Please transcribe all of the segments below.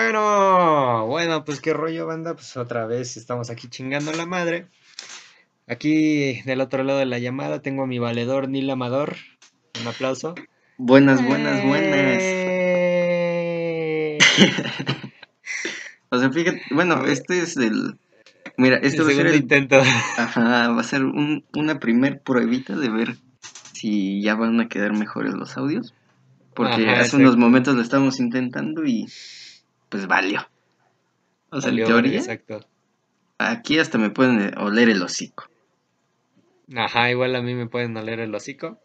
Bueno, bueno, pues qué rollo, banda. Pues otra vez estamos aquí chingando la madre. Aquí del otro lado de la llamada tengo a mi valedor Nil Amador. Un aplauso. Buenas, buenas, buenas. Eh. o sea, fíjate, bueno, este es el. Mira, este El va a ser el. intento. Ajá, va a ser un- una primer pruebita de ver si ya van a quedar mejores los audios. Porque Ajá, hace unos momentos lo estábamos intentando y pues valió. O sea, Valió, en teoría, Exacto. aquí hasta me pueden eh, oler el hocico. Ajá, igual a mí me pueden oler el hocico.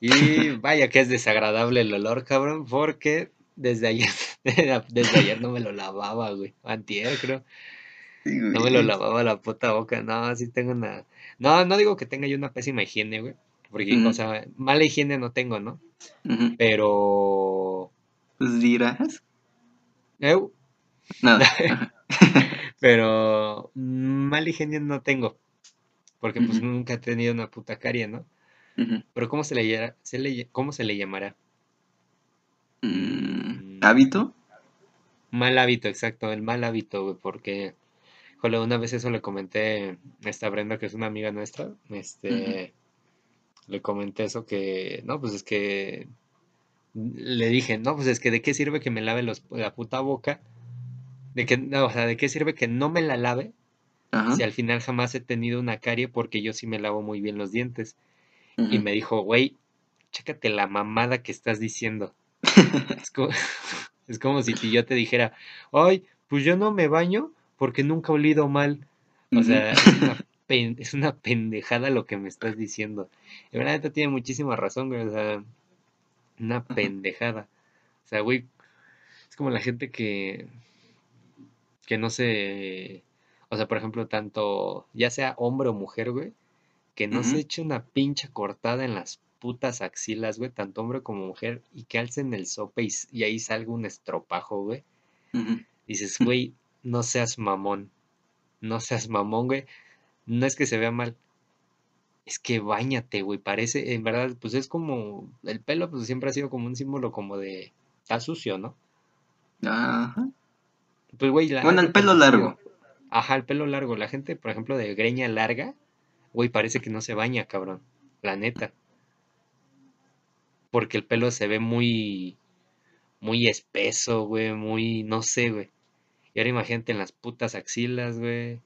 Y vaya que es desagradable el olor, cabrón, porque desde ayer, desde ayer no me lo lavaba, güey. Antier, creo. Sí, No me lo lavaba la puta boca. No, sí tengo una. No, no digo que tenga yo una pésima higiene, güey. Porque, o sea, mala higiene no tengo, ¿no? Pero. Pues dirás. Eu, Nada. Pero. Mala higiene no tengo. Porque, pues, nunca he tenido una puta carie, ¿no? Pero, ¿cómo se le, se le, ¿cómo se le llamará? Mm, ¿Hábito? Mal hábito, exacto, el mal hábito, güey, porque, jole, una vez eso le comenté a esta Brenda, que es una amiga nuestra, este, le comenté eso que, no, pues es que, le dije, no, pues es que de qué sirve que me lave los, la puta boca, de que, no, o sea, de qué sirve que no me la lave Ajá. si al final jamás he tenido una carie porque yo sí me lavo muy bien los dientes. Y me dijo, güey, chécate la mamada que estás diciendo. Es como, es como si yo te dijera, ay, pues yo no me baño porque nunca he olido mal. O sea, es una, pen- es una pendejada lo que me estás diciendo. Y la neta tiene muchísima razón, güey. O sea, una pendejada. O sea, güey, es como la gente que, que no se... O sea, por ejemplo, tanto, ya sea hombre o mujer, güey, que no se eche una pincha cortada en las putas axilas, güey, tanto hombre como mujer, y que alcen el sope y, ahí salga un estropajo, güey. Dices, güey, no seas mamón, no seas mamón, güey. No es que se vea mal, es que bañate, güey. Parece, en verdad, pues es como, el pelo, pues siempre ha sido como un símbolo como de, está sucio, ¿no? Ajá. Pues, güey, la Bueno, el pelo largo. Ajá, el pelo largo. La gente, por ejemplo, de greña larga, güey, parece que no se baña, cabrón. La neta. Porque el pelo se ve muy, muy espeso, güey, muy, no sé, güey. Y ahora imagínate en las putas axilas, güey.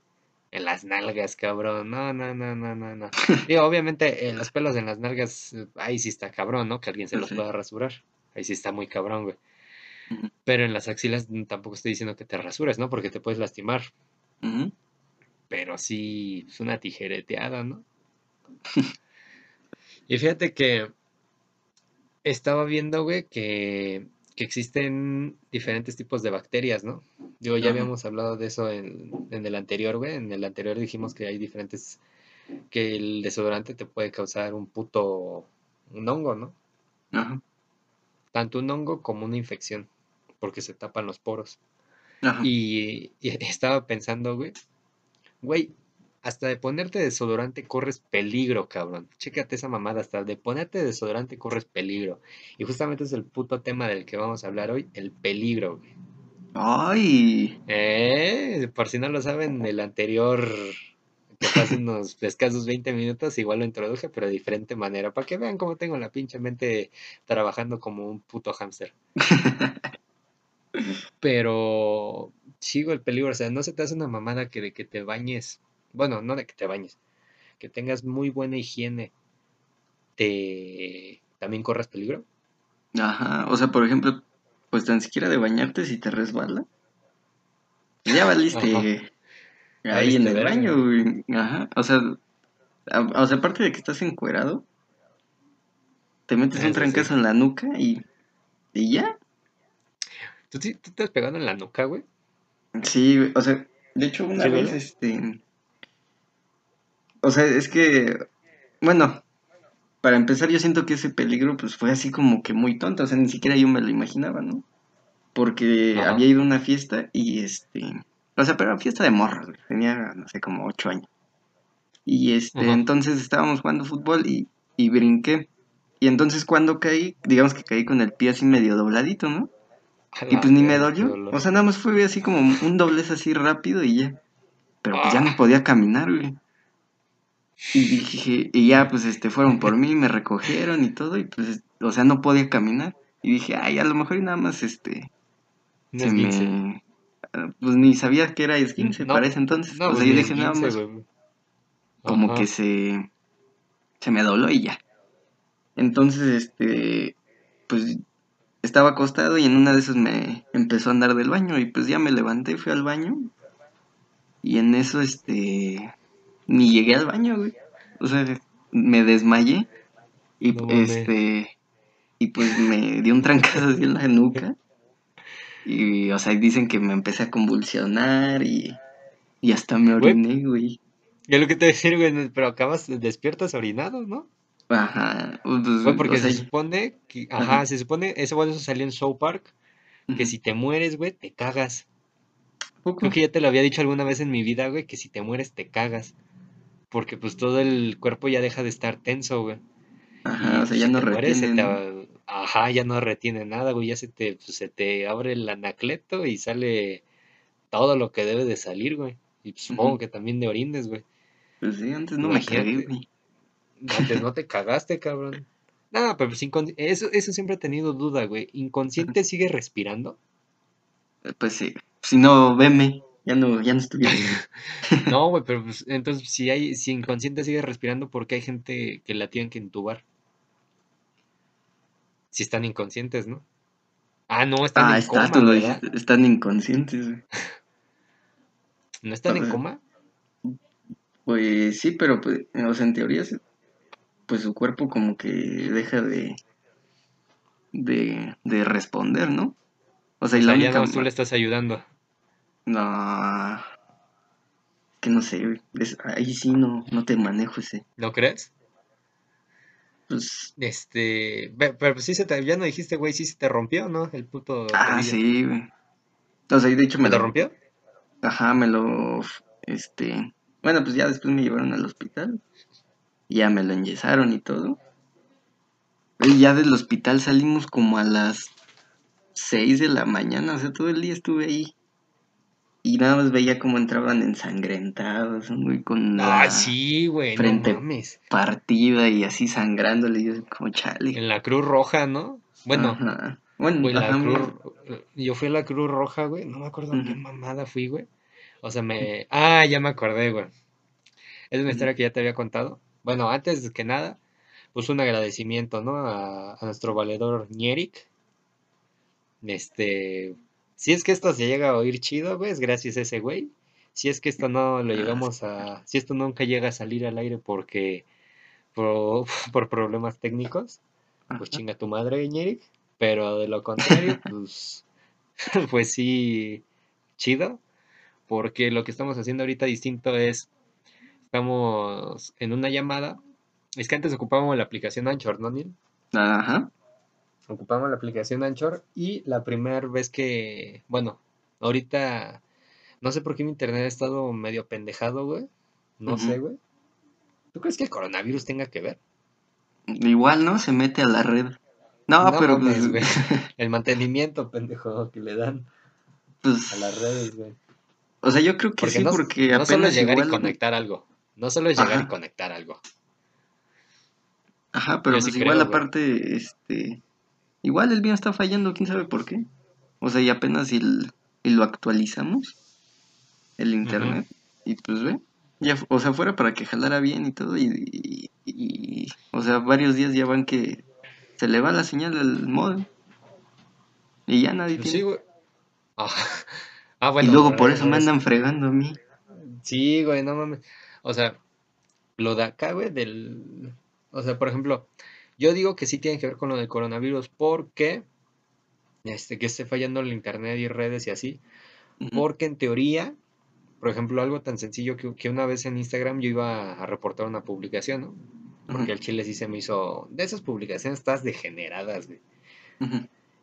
En las nalgas, cabrón. No, no, no, no, no, no. Digo, obviamente, eh, los pelos en las nalgas, eh, ahí sí está cabrón, ¿no? Que alguien se Pues los pueda rasurar. Ahí sí está muy cabrón, güey. Pero en las axilas mm, tampoco estoy diciendo que te rasures, ¿no? Porque te puedes lastimar. Pero sí, es una tijereteada, ¿no? Y fíjate que estaba viendo, güey, que, que existen diferentes tipos de bacterias, ¿no? Digo, ya habíamos hablado de eso en, en el anterior, güey. En el anterior dijimos que hay diferentes, que el desodorante te puede causar un puto, un hongo, ¿no? Ajá. Tanto un hongo como una infección, porque se tapan los poros. Ajá. Y, y estaba pensando, güey, güey, hasta de ponerte desodorante corres peligro, cabrón. Chécate esa mamada, hasta de ponerte desodorante corres peligro. Y justamente es el puto tema del que vamos a hablar hoy, el peligro, güey. Ay. Eh, por si no lo saben, el anterior, que fue hace unos escasos 20 minutos, igual lo introduje, pero de diferente manera, para que vean cómo tengo la pinche mente trabajando como un puto hámster. Pero sigo el peligro, o sea, no se te hace una mamada que de que te bañes, bueno, no de que te bañes, que tengas muy buena higiene, te también corras peligro. Ajá. O sea, por ejemplo, pues tan siquiera de bañarte si te resbala. Ya valiste Ajá. ahí en el baño, güey. Ajá. O sea, a- o sea, aparte de que estás encuerado, te metes un Eso trancazo sí. en la nuca y, y ya. ¿Tú, tú te has pegado en la nuca, güey? Sí, o sea, de hecho una ¿Sí vez, este, o sea, es que, bueno, para empezar yo siento que ese peligro pues fue así como que muy tonto, o sea, ni siquiera yo me lo imaginaba, ¿no? Porque Ajá. había ido a una fiesta y este, o sea, pero era fiesta de morros, güey, tenía, no sé, como ocho años. Y este, Ajá. entonces estábamos jugando fútbol y, y brinqué. Y entonces cuando caí, digamos que caí con el pie así medio dobladito, ¿no? Y pues ni me dolió. dolor. O sea, nada más fue así como un doblez así rápido y ya. Pero pues ya no Ah. podía caminar, güey. Y dije, y ya pues este fueron por mí, me recogieron y todo, y pues, o sea, no podía caminar. Y dije, ay, a lo mejor y nada más este se me ah, pues ni sabía que era esguince No, para ese entonces. No, o pues sea, yo dije nada más como Ajá. que se se me dobló y ya. Entonces, este pues estaba acostado y en una de esas me empezó a andar del baño y pues ya me levanté, fui al baño y en eso este ni llegué al baño, güey. O sea, me desmayé y No este y pues me dio un trancazo así en la nuca y o sea, dicen que me empecé a convulsionar y y hasta me oriné, güey. es lo que te voy a decir, güey, pero acabas despiertas orinado, ¿no? Ajá, pues, Güey, o porque sea, se supone que, ajá, ajá, se supone, eso, bueno, eso salió en South Park, que si te mueres, güey, te cagas. Creo que ya te lo había dicho alguna vez en mi vida, güey, que si te mueres te cagas. Porque pues todo el cuerpo ya deja de estar tenso, güey. Ajá, Y o sea, pues, ya si no mueres, retiene, ajá, ya no retiene nada, güey, ya se te, pues, se te abre el anacleto y sale todo lo que debe de salir, güey. Y pues, supongo que también de orines, güey. Pues sí, antes no me cagué, güey. antes no te cagaste, cabrón. Nada, pero pues, eso, eso siempre he tenido duda, güey. ¿Inconsciente sigue respirando? Pues sí, si no, veme, ya no, ya no estuviera. No, güey, pero pues, entonces si hay, si inconsciente sigue respirando, ¿por qué hay gente que la tienen que intubar? Si están inconscientes, ¿no? Ah, no, están Ah, en está, coma, tú lo están inconscientes, güey. ¿No están en Pues, coma? pues sí, pero pues, o sea, en teoría, pues su cuerpo como que deja de, de, de responder, ¿no? O sea, O y la sea, ya única, no, tú le estás ayudando. No, que no sé, güey, es- ahí sí no, no te manejo ese, ¿No crees? pues, Este, pe- pero pues sí se te, ya no dijiste, güey, sí se te rompió, ¿no? El puto ah, sí, güey. O sea, de hecho me ¿Se te lo, rompió? Ajá, me lo, este, bueno, pues ya después me llevaron al hospital, ya me lo enyesaron y todo. Y ya del hospital salimos como a las 6 de la mañana, o sea, todo el día estuve ahí. Y nada más veía cómo entraban ensangrentados, muy con Ah, sí, güey, no frente mames. partida y así sangrándole, y yo como chale. En la Cruz Roja, ¿no? Bueno, Ajá. Bueno, güey, la Cruz, yo fui a la Cruz Roja, güey, no me acuerdo a qué mamada fui, güey. O sea, me, ah, ya me acordé, güey. Es una historia que ya te había contado. Bueno, antes que nada, pues un agradecimiento, ¿no? A, a nuestro valedor Ñeric. Este, si es que esto se llega a oír chido, güey, es gracias a ese güey. Si es que esto no lo ah, llegamos a, si esto nunca llega a salir al aire porque, por, por problemas técnicos, pues chinga tu madre, Ñeric. Pero de lo contrario, pues, pues sí, chido. Porque lo que estamos haciendo ahorita distinto es, estamos en una llamada. Es que antes ocupábamos la aplicación Anchor, ¿no, Neil? Ajá. Ocupamos la aplicación Anchor y la primera vez que, bueno, ahorita, no sé por qué mi internet ha estado medio pendejado, güey. No sé, güey. ¿Tú crees que el coronavirus tenga que ver? Igual, ¿no? Se mete a la red. No, No pero pues, mames, güey. El mantenimiento, pendejo, que le dan a las pues, redes, güey. o sea, yo creo que Porque sí, no, porque no solo es llegar y conectar algo. No solo es llegar y conectar algo. ajá, pero Yo sí pues igual creo, aparte, este, igual el mío está fallando, quién sabe por qué. O sea, y apenas y, y lo actualizamos, el internet, y pues ve, ya, o sea, fuera para que jalara bien y todo, y, y, y, o sea, varios días ya van que se le va la señal al modem, y ya nadie Pues sí, tiene. güey. Ah, ah, Y bueno, luego pero por eso me andan fregando a mí. Sí, güey, no mames. O sea, lo de acá, güey, del. O sea, por ejemplo, yo digo que sí tiene que ver con lo del coronavirus porque. Este, que esté fallando el internet y redes y así. Porque en teoría, por ejemplo, algo tan sencillo que, que una vez en Instagram yo iba a reportar una publicación, ¿no? Porque el chile sí se me hizo. De esas publicaciones todas degeneradas, güey.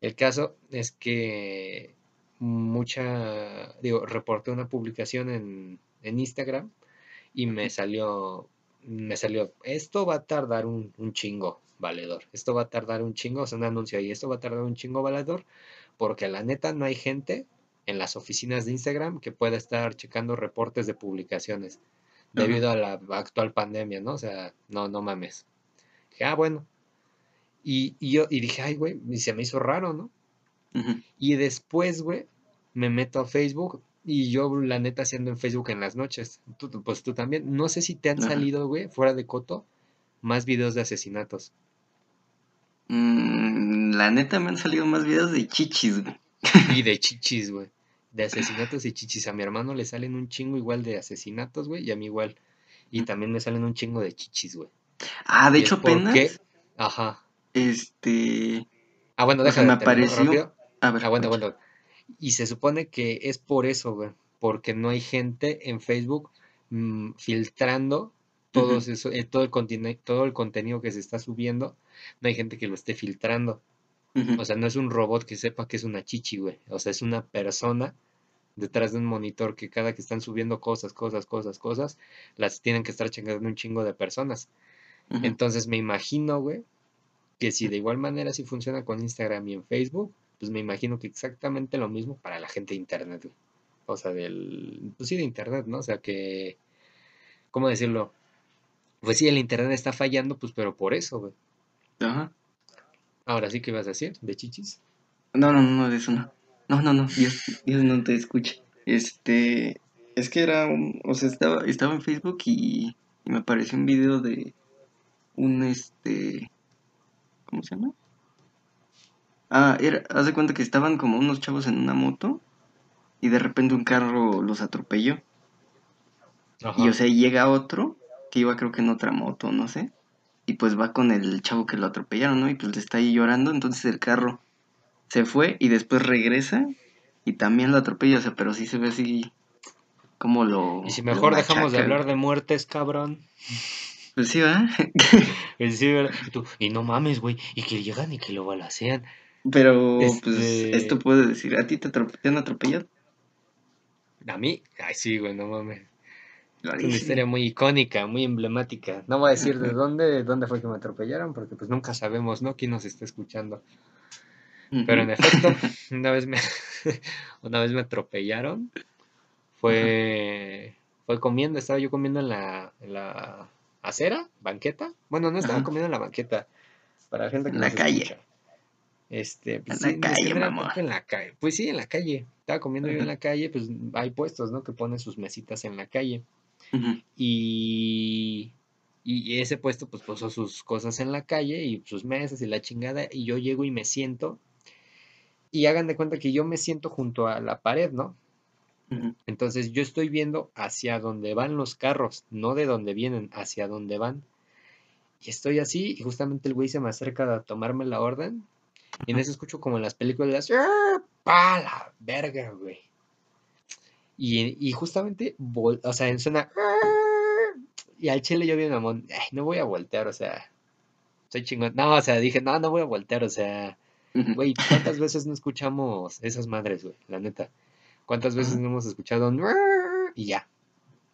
El caso es que mucha, digo, reporté una publicación en, en Instagram y me salió, me salió, esto va a tardar un, un chingo, valedor, esto va a tardar un chingo, o sea, un anuncio ahí, esto va a tardar un chingo, valedor, porque la neta no hay gente en las oficinas de Instagram que pueda estar checando reportes de publicaciones debido a la actual pandemia, ¿no? O sea, no, no mames. Dije, ah, bueno. Y, yo y dije, ay, güey, y se me hizo raro, ¿no? Y después, güey, me meto a Facebook y yo, la neta, haciendo en Facebook en las noches. pues tú también. No sé si te han salido, güey, fuera de Coto, más videos de asesinatos. Mm, la neta me han salido más videos de chichis, güey. Y de chichis, güey. De asesinatos y chichis. A mi hermano le salen un chingo igual de asesinatos, güey, y a mí igual. Y también me salen un chingo de chichis, güey. Ah, de hecho, apenas. Ajá. Este. Ah, bueno, déjame. me apareció. A ver, aguanta, aguanta. Y se supone que es por eso, güey. Porque no hay gente en Facebook mm, filtrando todo, eso, eh, todo, el todo el contenido que se está subiendo. No hay gente que lo esté filtrando. O sea, no es un robot que sepa que es una chichi, güey. O sea, es una persona detrás de un monitor que cada que están subiendo cosas, cosas, cosas, cosas, las tienen que estar checando un chingo de personas. Entonces me imagino, güey, que si de igual manera si funciona con Instagram y en Facebook, pues me imagino que exactamente lo mismo para la gente de Internet, güey. O sea, del, pues sí, de Internet, ¿no? O sea que, ¿cómo decirlo? Pues sí, el Internet está fallando, pues, pero por eso, güey. Ajá. Ahora sí que vas a decir, de chichis. No, no, no, de eso no. No, no, no, Dios, Dios no te escucha. Este, es que era un, o sea, estaba, estaba en Facebook y, y me apareció un video de un, este, ¿cómo se llama? Ah, era, haz de cuenta que estaban como unos chavos en una moto y de repente un carro los atropelló. Y o sea, llega otro que iba creo que en otra moto, no sé. Y pues va con el chavo que lo atropellaron, ¿no? Y pues le está ahí llorando, entonces el carro se fue y después regresa y también lo atropella, o sea, pero sí se ve así como lo... Y si mejor dejamos de hablar de muertes, cabrón. Pues sí, ¿verdad? pues sí, ¿verdad? Y, no mames, güey, y que llegan y que lo balacean. Pero, pues, este esto puede decir, ¿a ti te, han atropellado? ¿A mí? Ay, sí, güey, no mames. Es una historia muy icónica, muy emblemática. No voy a decir de dónde, de dónde fue que me atropellaron, porque pues nunca sabemos, ¿no? Quién nos está escuchando. Pero en efecto, una vez me, una vez me atropellaron. Fue, fue comiendo, estaba yo comiendo en la, en la acera, banqueta. Bueno, no estaba comiendo en la banqueta. Para la gente que en la calle. Este, pues, en la calle, mamá. En la calle. Pues sí, en la calle. Estaba comiendo yo en la calle, pues hay puestos, ¿no? Que ponen sus mesitas en la calle. Y y ese puesto pues puso sus cosas en la calle y sus mesas y la chingada y yo llego y me siento y hagan de cuenta que yo me siento junto a la pared, ¿no? Entonces yo estoy viendo hacia dónde van los carros, no de dónde vienen, hacia dónde van. Y estoy así y justamente el güey se me acerca a tomarme la orden y en eso escucho como en las películas, ¡Ah, ¡pa la verga, güey! Y, y justamente, o sea, ¡Ah! y al chile yo vi un amón, no voy a voltear, o sea, soy chingón. No, o sea, dije, no, no voy a voltear, o sea, güey, ¿cuántas veces no escuchamos esas madres, güey? La neta. ¿Cuántas veces no hemos escuchado un y ya,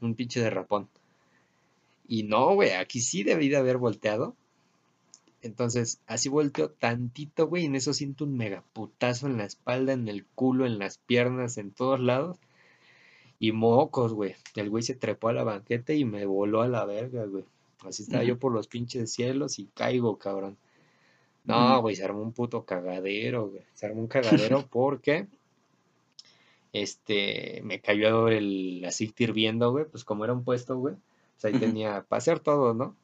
un pinche de rapón? Y no, güey, aquí sí debí de haber volteado. Entonces, así volteo tantito, güey, y en eso siento un megaputazo en la espalda, en el culo, en las piernas, en todos lados. Y mocos, güey. El güey se trepó a la banqueta y me voló a la verga, güey. Así estaba yo por los pinches cielos y caigo, cabrón. No, güey, se armó un puto cagadero, güey. Se armó un cagadero porque este me cayó el aceite hirviendo, güey. Pues como era un puesto, güey. Pues ahí tenía para hacer todo, ¿no?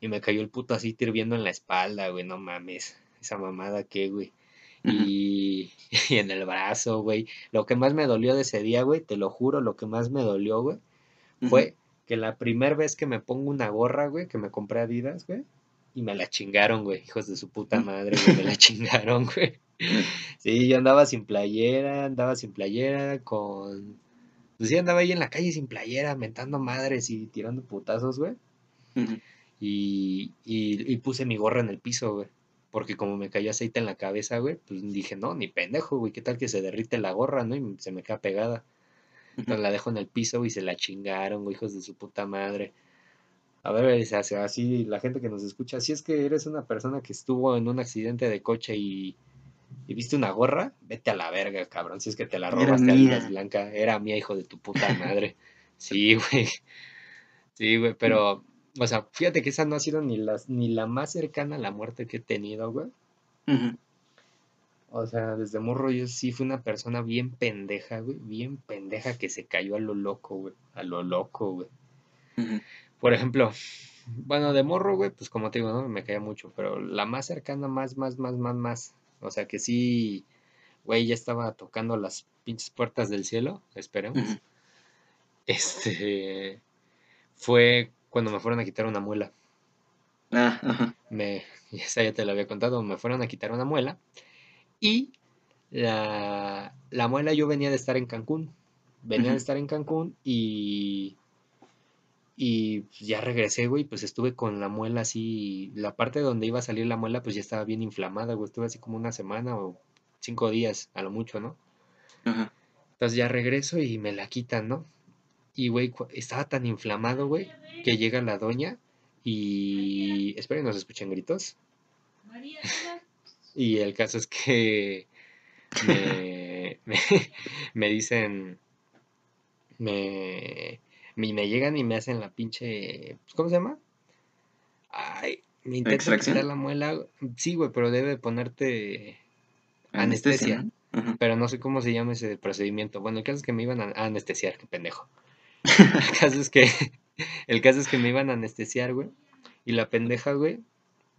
Y me cayó el puto aceite hirviendo en la espalda, güey. No mames. Esa mamada que, güey. Y, y, en el brazo, güey. Lo que más me dolió de ese día, güey, te lo juro, lo que más me dolió, güey, fue que la primera vez que me pongo una gorra, güey, que me compré Adidas, güey, y me la chingaron, güey, hijos de su puta madre, güey, me la chingaron, güey. Sí, yo andaba sin playera, andaba sin playera, con... Pues sí, andaba ahí en la calle sin playera, mentando madres y tirando putazos, güey. y, y, y puse mi gorra en el piso, güey. Porque como me cayó aceite en la cabeza, güey, pues dije, no, ni pendejo, güey, ¿qué tal que se derrite la gorra, no? Y se me queda pegada. Entonces la dejo en el piso, y se la chingaron, güey, hijos de su puta madre. A ver, así la gente que nos escucha, si es que eres una persona que estuvo en un accidente de coche y, y viste una gorra, vete a la verga, cabrón. Si es que te la robaste a Blanca, era mía, hijo de tu puta madre. Sí, güey. Sí, güey, pero, o sea, fíjate que esa no ha sido ni, las, ni la más cercana a la muerte que he tenido, güey. O sea, desde morro yo sí fui una persona bien pendeja, güey. Bien pendeja que se cayó a lo loco, güey. A lo loco, güey. Por ejemplo, bueno, de morro, güey, pues como te digo, ¿no? Me caía mucho, pero la más cercana, más, más, más, más, más. O sea que sí, güey, ya estaba tocando las pinches puertas del cielo, esperemos. Este, fue cuando me fueron a quitar una muela. Ah, ajá. Me, esa ya te la había contado, me fueron a quitar una muela y la, la muela yo venía de estar en Cancún. Venía de estar en Cancún y Y ya regresé, güey, pues estuve con la muela así, la parte donde iba a salir la muela, pues ya estaba bien inflamada, güey, estuve así como una semana o cinco días, a lo mucho, ¿no? Ajá. Entonces ya regreso y me la quitan, ¿no? Y, güey, estaba tan inflamado, güey, que llega la doña y... Esperen, no se escuchen gritos. Y el caso es que me, me, me dicen, me, me, me llegan y me hacen la pinche, pues, ¿cómo se llama? Ay, me intentan quitar la muela. Sí, güey, pero debe ponerte anestesia. Pero no sé cómo se llama ese procedimiento. Bueno, el caso es que me iban a a anestesiar, qué pendejo. El caso es que, el caso es que me iban a anestesiar, güey. Y la pendeja, güey,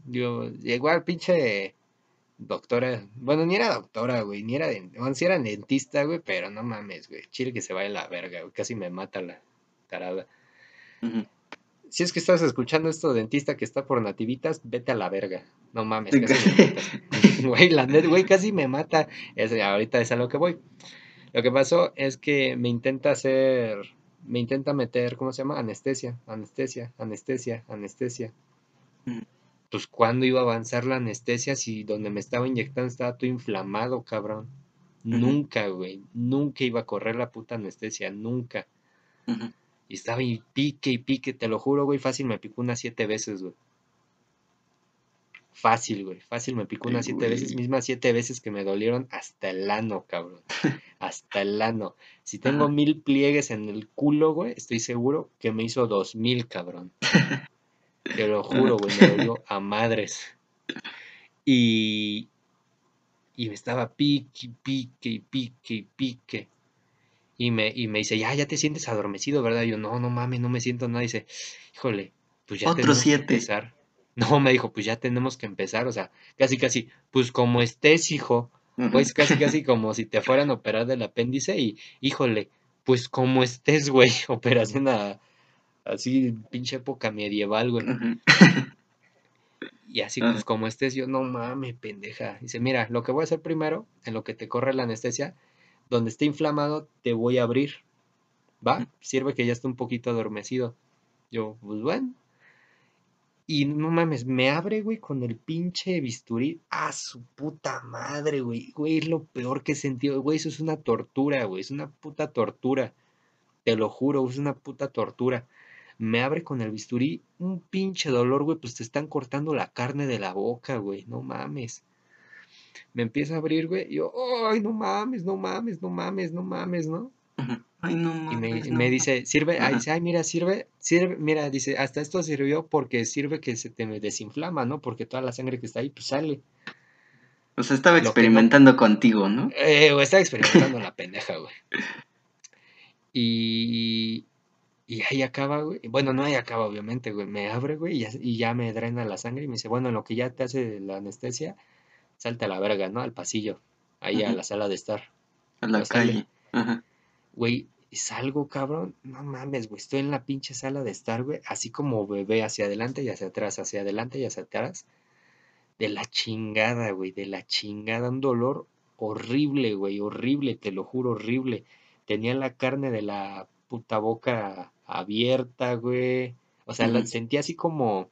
yo, igual pinche doctora, bueno, ni era doctora, güey, ni era, bueno, sí era dentista, güey, pero no mames, güey, chile que se vaya la verga, güey, casi me mata la tarada. Si es que estás escuchando esto, dentista que está por nativitas, vete a la verga. No mames, casi me matas. Güey, la net, güey, casi me mata. Es, ahorita es a lo que voy. Lo que pasó es que me intenta hacer, me intenta meter, ¿cómo se llama? Anestesia, anestesia, anestesia, anestesia. Ujú. Pues cuando iba a avanzar la anestesia si donde me estaba inyectando estaba todo inflamado, cabrón. Nunca, güey, nunca iba a correr la puta anestesia, nunca. Y estaba y pique y pique, te lo juro, güey, fácil me picó unas siete veces, güey. Fácil, güey, fácil me picó unas siete veces, mismas siete veces que me dolieron hasta el ano, cabrón. Hasta el ano. Si tengo Ajá. mil pliegues en el culo, güey, estoy seguro que me hizo dos mil, cabrón. Te lo juro, güey, me dolió a madres. Y, y me estaba pique, y pique, y pique, y pique. Y me, y me dice, ya, ya te sientes adormecido, ¿verdad? Y yo, no, no mames, no me siento nada. dice, híjole, pues ya Otro que empezar. No, me dijo, pues ya tenemos que empezar. O sea, casi, casi, pues como estés, hijo. Pues casi, casi como si te fueran a operar del apéndice. Y, híjole, pues como estés, güey. Operación a, así, pinche época medieval, güey. Y así, pues como estés, yo, no mames, pendeja. Dice, mira, lo que voy a hacer primero, en lo que te corre la anestesia, donde esté inflamado, te voy a abrir. ¿Va? Sirve que ya está un poquito adormecido. Yo, pues bueno. Y no mames, me abre, güey, con el pinche bisturí. ¡Ah, su puta madre, güey! Güey, es lo peor que he sentido. Güey, eso es una tortura, güey. Es una puta tortura. Te lo juro, es una puta tortura. Me abre con el bisturí. Un pinche dolor, güey. Pues te están cortando la carne de la boca, güey. No mames. Me empieza a abrir, güey. Y yo, ¡ay, no mames, no mames, no mames, no mames, ¿no? Ay, no Y me, dice, sirve, Ajá. dice, ay, mira, sirve, sirve, mira, dice, hasta esto sirvió porque sirve que se te desinflama, ¿no? Porque toda la sangre que está ahí, pues sale. O sea, estaba no, experimentando contigo, ¿no? eh, güey, estaba experimentando la pendeja, güey. Y, y ahí acaba, güey. Bueno, no ahí acaba, obviamente, güey. Me abre, güey, y ya, y ya me drena la sangre y me dice, bueno, en lo que ya te hace la anestesia, salta a la verga, ¿no? Al pasillo, ahí a la sala de estar. A la sale. calle. Ajá. Güey, y salgo, cabrón. No mames, güey. Estoy en la pinche sala de estar, güey. Así como bebé, hacia adelante y hacia atrás, hacia adelante y hacia atrás. De la chingada, güey. De la chingada. Un dolor horrible, güey. Horrible, te lo juro, horrible. Tenía la carne de la puta boca abierta, güey. O sea, la sentía así como.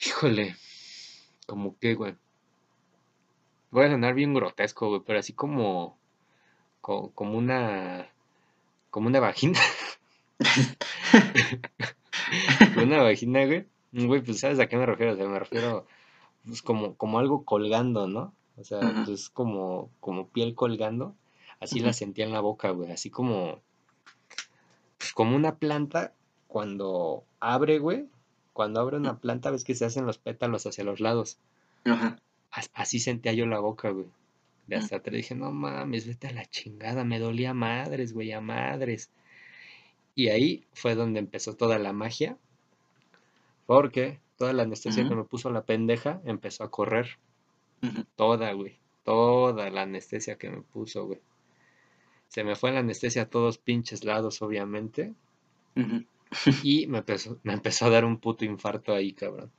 Híjole. Como que, güey. Voy a sonar bien grotesco, güey. Pero así como. Co- Como una. Como una vagina. Como una vagina, güey. Güey, pues sabes a qué me refiero. O sea, me refiero. Pues como, como algo colgando, ¿no? O sea, pues como, como piel colgando. Así la sentía en la boca, güey. Así como, pues como una planta cuando abre, güey. Cuando abre una planta, ves que se hacen los pétalos hacia los lados. Ajá. Así sentía yo la boca, güey. De hasta atrás dije, no mames, vete a la chingada. Me dolía madres, güey, a madres. Y ahí fue donde empezó toda la magia. Porque toda la anestesia que me puso la pendeja empezó a correr. Toda, güey. Toda la anestesia que me puso, güey. Se me fue la anestesia a todos pinches lados, obviamente. y me empezó, me empezó a dar un puto infarto ahí, cabrón.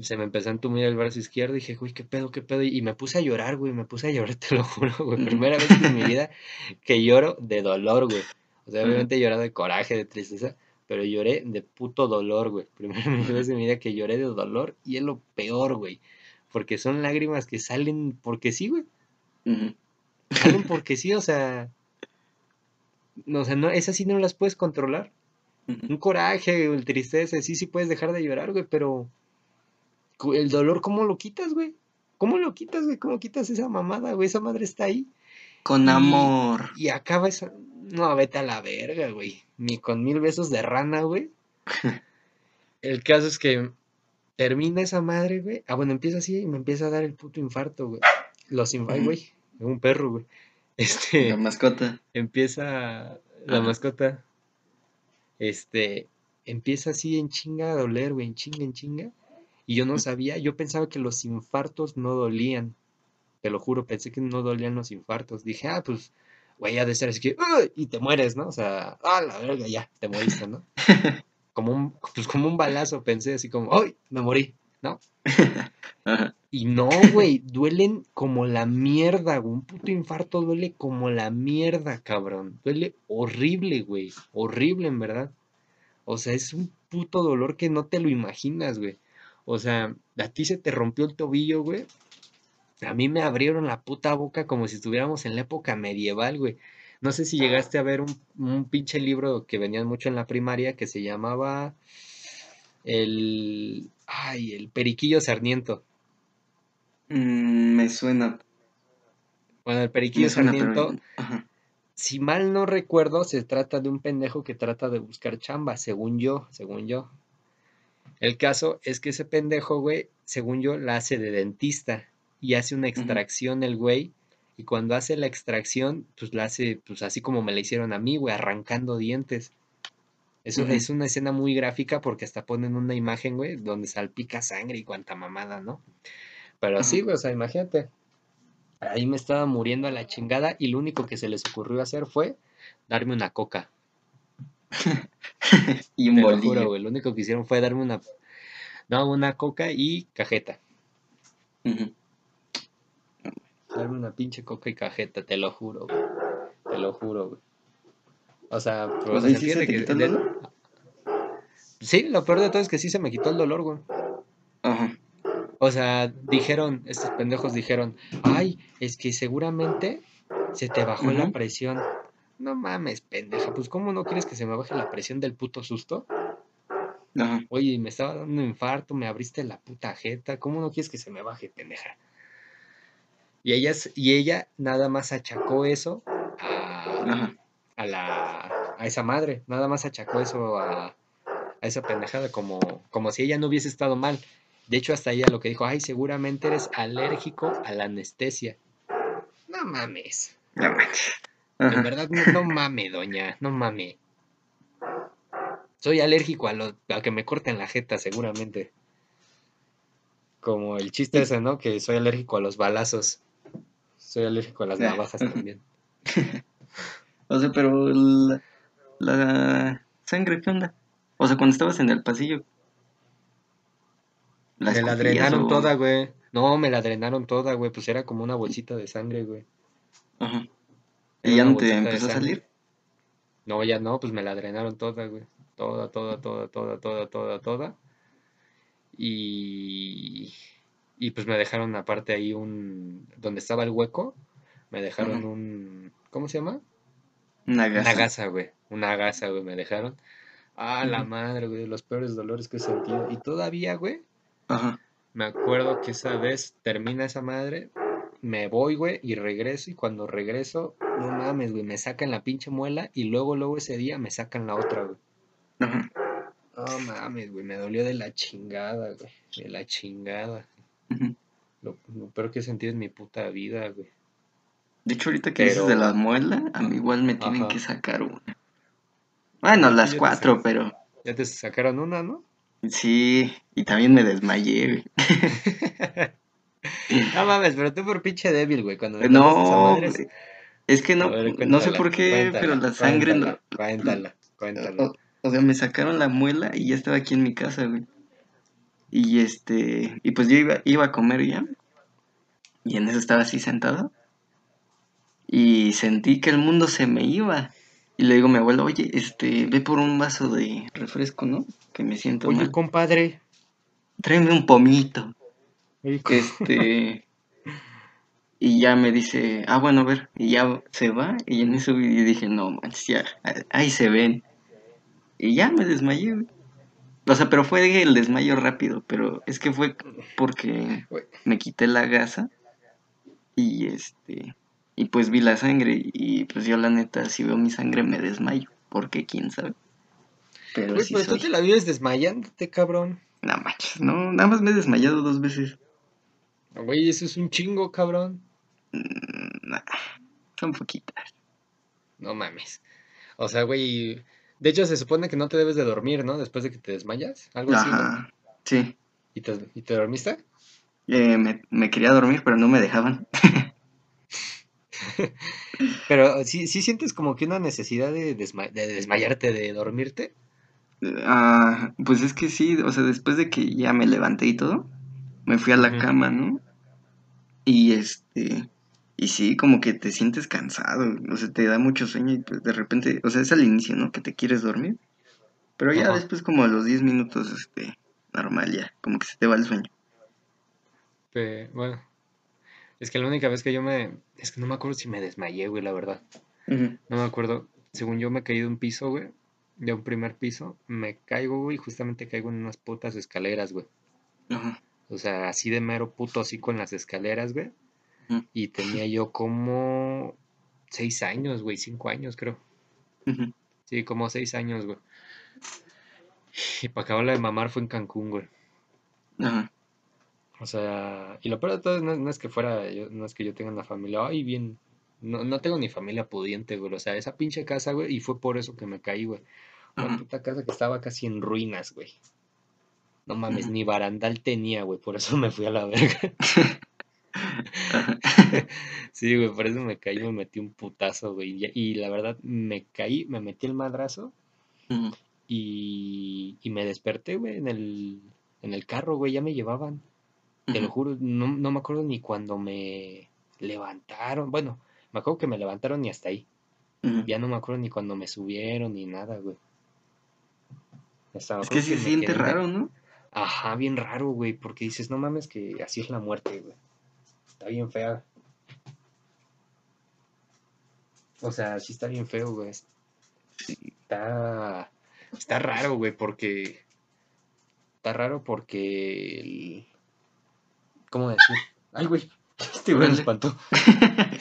Se me empezó a entumir el brazo izquierdo y dije, güey, qué pedo, qué pedo. Y me puse a llorar, güey, me puse a llorar, te lo juro, güey. Primera vez en mi vida que lloro de dolor, güey. O sea, obviamente he llorado de coraje, de tristeza, pero lloré de puto dolor, güey. Primera vez en mi vida que lloré de dolor y es lo peor, güey. Porque son lágrimas que salen porque sí, güey. Salen porque sí, o sea. No, o sea, no, esas sí no las puedes controlar. Un coraje, el tristeza, sí, sí puedes dejar de llorar, güey, pero el dolor, ¿cómo lo quitas, güey? ¿Cómo lo quitas, güey? ¿Cómo quitas esa mamada, güey? Esa madre está ahí. Con amor. Y acaba esa. No, vete a la verga, güey. Ni con mil besos de rana, güey. el caso es que termina esa madre, güey. Ah, bueno, empieza así y me empieza a dar el puto infarto, güey. Los infartos, güey. Un perro, güey. Este. La mascota. Empieza. La mascota. Este. Empieza así en chinga a doler, güey. En chinga, en chinga. Y yo no sabía, yo pensaba que los infartos no dolían. Te lo juro, pensé que no dolían los infartos. Dije, ah, pues, güey, ya de ser así que, y te mueres, ¿no? O sea, ah, la verga, ya, te moriste, ¿no? como un, pues como un balazo, pensé así como, ¡ay! Me morí, ¿no? Y no, güey, duelen como la mierda, güey. Un puto infarto duele como la mierda, cabrón. Duele horrible, güey. Horrible, en verdad. O sea, es un puto dolor que no te lo imaginas, güey. O sea, a ti se te rompió el tobillo, güey. A mí me abrieron la puta boca como si estuviéramos en la época medieval, güey. No sé si llegaste a ver un, pinche libro que venían mucho en la primaria que se llamaba el. Ay, el Periquillo Sarniento. Mm, me suena. Bueno, el Periquillo Sarniento. Si mal no recuerdo, se trata de un pendejo que trata de buscar chamba, según yo, según yo. El caso es que ese pendejo, güey, según yo, la hace de dentista y hace una extracción el güey y cuando hace la extracción, pues la hace, pues así como me la hicieron a mí, güey, arrancando dientes. Eso es una escena muy gráfica porque hasta ponen una imagen, güey, donde salpica sangre y cuanta mamada, ¿no? Pero así, güey, o sea, imagínate. Ahí me estaba muriendo a la chingada y lo único que se les ocurrió hacer fue darme una coca. y un Te lo güey. Lo único que hicieron fue darme una, no, una coca y cajeta. Darme una pinche coca y cajeta, te lo juro, güey. Te lo juro, güey. O sea, pero se que. Sí, lo peor de todo es que sí se me quitó el dolor, güey. Ajá. O sea, dijeron, estos pendejos dijeron, ay, es que seguramente se te bajó la presión. No mames, pendeja, pues ¿cómo no quieres que se me baje la presión del puto susto? Ajá. Oye, me estaba dando un infarto, me abriste la puta jeta, ¿cómo no quieres que se me baje, pendeja? Y ella, y ella nada más achacó eso a, a, la, a esa madre, nada más achacó eso a, a esa pendejada, como, como si ella no hubiese estado mal. De hecho, hasta ella lo que dijo, ay, seguramente eres alérgico a la anestesia. No mames. No mames. En verdad, no, no mame, doña, no mame. Soy alérgico a, lo, a que me corten la jeta, seguramente. Como el chiste ese, ¿no? Que soy alérgico a los balazos. Soy alérgico a las navajas también. o sea, pero la, la, sangre, ¿qué onda? O sea, cuando estabas en el pasillo. me la drenaron toda, güey. No, me la drenaron toda, güey. Pues era como una bolsita de sangre, güey. Ajá. ¿Y ya no te empezó a salir? No, ya no, pues me la drenaron toda, güey. Toda, toda, toda, toda, toda, toda, toda. Y y pues me dejaron aparte ahí un, donde estaba el hueco, me dejaron un, ¿cómo se llama? Una gasa. Una gasa, güey, una gasa, güey, me dejaron. Ah, la madre, güey, los peores dolores que he sentido. Y todavía, güey, Ajá. me acuerdo que esa vez termina esa madre, me voy, güey, y regreso, y cuando regreso, no mames, güey, me sacan la pinche muela, y luego, luego ese día me sacan la otra, güey. Ajá. No mames, güey, me dolió de la chingada, güey, de la chingada. Lo, lo peor que he sentido en mi puta vida, güey. De hecho, ahorita que dices Pero- de la muela, a mí igual me tienen Ajá. que sacar una. Bueno, las cuatro, pero Ya te sacaron una, ¿no? sí, y también me desmayé, güey. No mames, pero tú por pinche débil, güey, cuando me No, esa madre, es que no, ver, no sé por qué, cuéntala, pero la sangre no- Cuéntala, cuéntala, cuéntala. O, o sea, me sacaron la muela y ya estaba aquí en mi casa, güey. Y este, y pues yo iba, iba a comer ya. Y en eso estaba así sentado. Y sentí que el mundo se me iba. Y le digo a mi abuelo, oye, este, ve por un vaso de refresco, ¿no? Que me siento Oye, mal. compadre. Tráeme un pomito. Este. y ya me dice, ah, bueno, a ver. Y ya se va. Y en eso dije, no manches, ya, ahí se ven. Y ya me desmayé, güey. O sea, pero fue el desmayo rápido, pero es que fue porque me quité la gasa y este y pues vi la sangre y pues yo la neta si veo mi sangre me desmayo, porque quién sabe. Pero sí tú te la vives desmayándote, cabrón. No manches, no, nada más me he desmayado dos veces. Güey, eso es un chingo, cabrón. Mm, nah, son poquitas. No mames. O sea, güey. De hecho, se supone que no te debes de dormir, ¿no? Después de que te desmayas. Algo así, ¿no? Sí. ¿Y te, y te dormiste? Eh, me, me quería dormir, pero no me dejaban. Pero sí, sí sientes como que una necesidad de, desma- de desmayarte, de dormirte. Ah, pues es que sí, o sea, después de que ya me levanté y todo, me fui a la cama, ¿no? Y este, y sí, como que te sientes cansado, o sea, te da mucho sueño y pues de repente, o sea, es al inicio, ¿no? Que te quieres dormir, pero ya después como a los 10 minutos, este, normal ya, como que se te va el sueño. Pe- bueno, es que la única vez que yo me... Es que no me acuerdo si me desmayé, güey, la verdad. No me acuerdo. Según yo me caí de un piso, güey. De un primer piso. Me caigo, güey, y justamente caigo en unas putas escaleras, güey. Ajá. O sea, así de mero puto, así con las escaleras, güey. Ujú. Y tenía yo como seis años, güey, cinco años, creo. Sí, como seis años, güey. Y para acabar la de mamar fue en Cancún, güey. Ajá. O sea, y lo peor de todo no, no es que fuera, yo, no es que yo tenga una familia, ay, bien, no, no tengo ni familia pudiente, güey, o sea, esa pinche casa, güey, y fue por eso que me caí, güey. Una puta casa que estaba casi en ruinas, güey. No mames, ni barandal tenía, güey, por eso me fui a la verga. Sí, güey, por eso me caí, me metí un putazo, güey, y, y la verdad, me caí, me metí el madrazo y, y me desperté, güey, en el, en el carro, güey, ya me llevaban. Te lo juro, no, no me acuerdo ni cuando me levantaron. Bueno, me acuerdo que me levantaron y hasta ahí. Ya no me acuerdo ni cuando me subieron ni nada, güey. Hasta Es que se siente quedé raro, ¿no? Ajá, bien raro, güey, porque dices, no mames que así es la muerte, güey. Está bien fea. O sea, sí está bien feo, güey. Está, está raro, güey, porque está raro porque el... ¿Cómo decir? Ay, güey, este güey me espantó.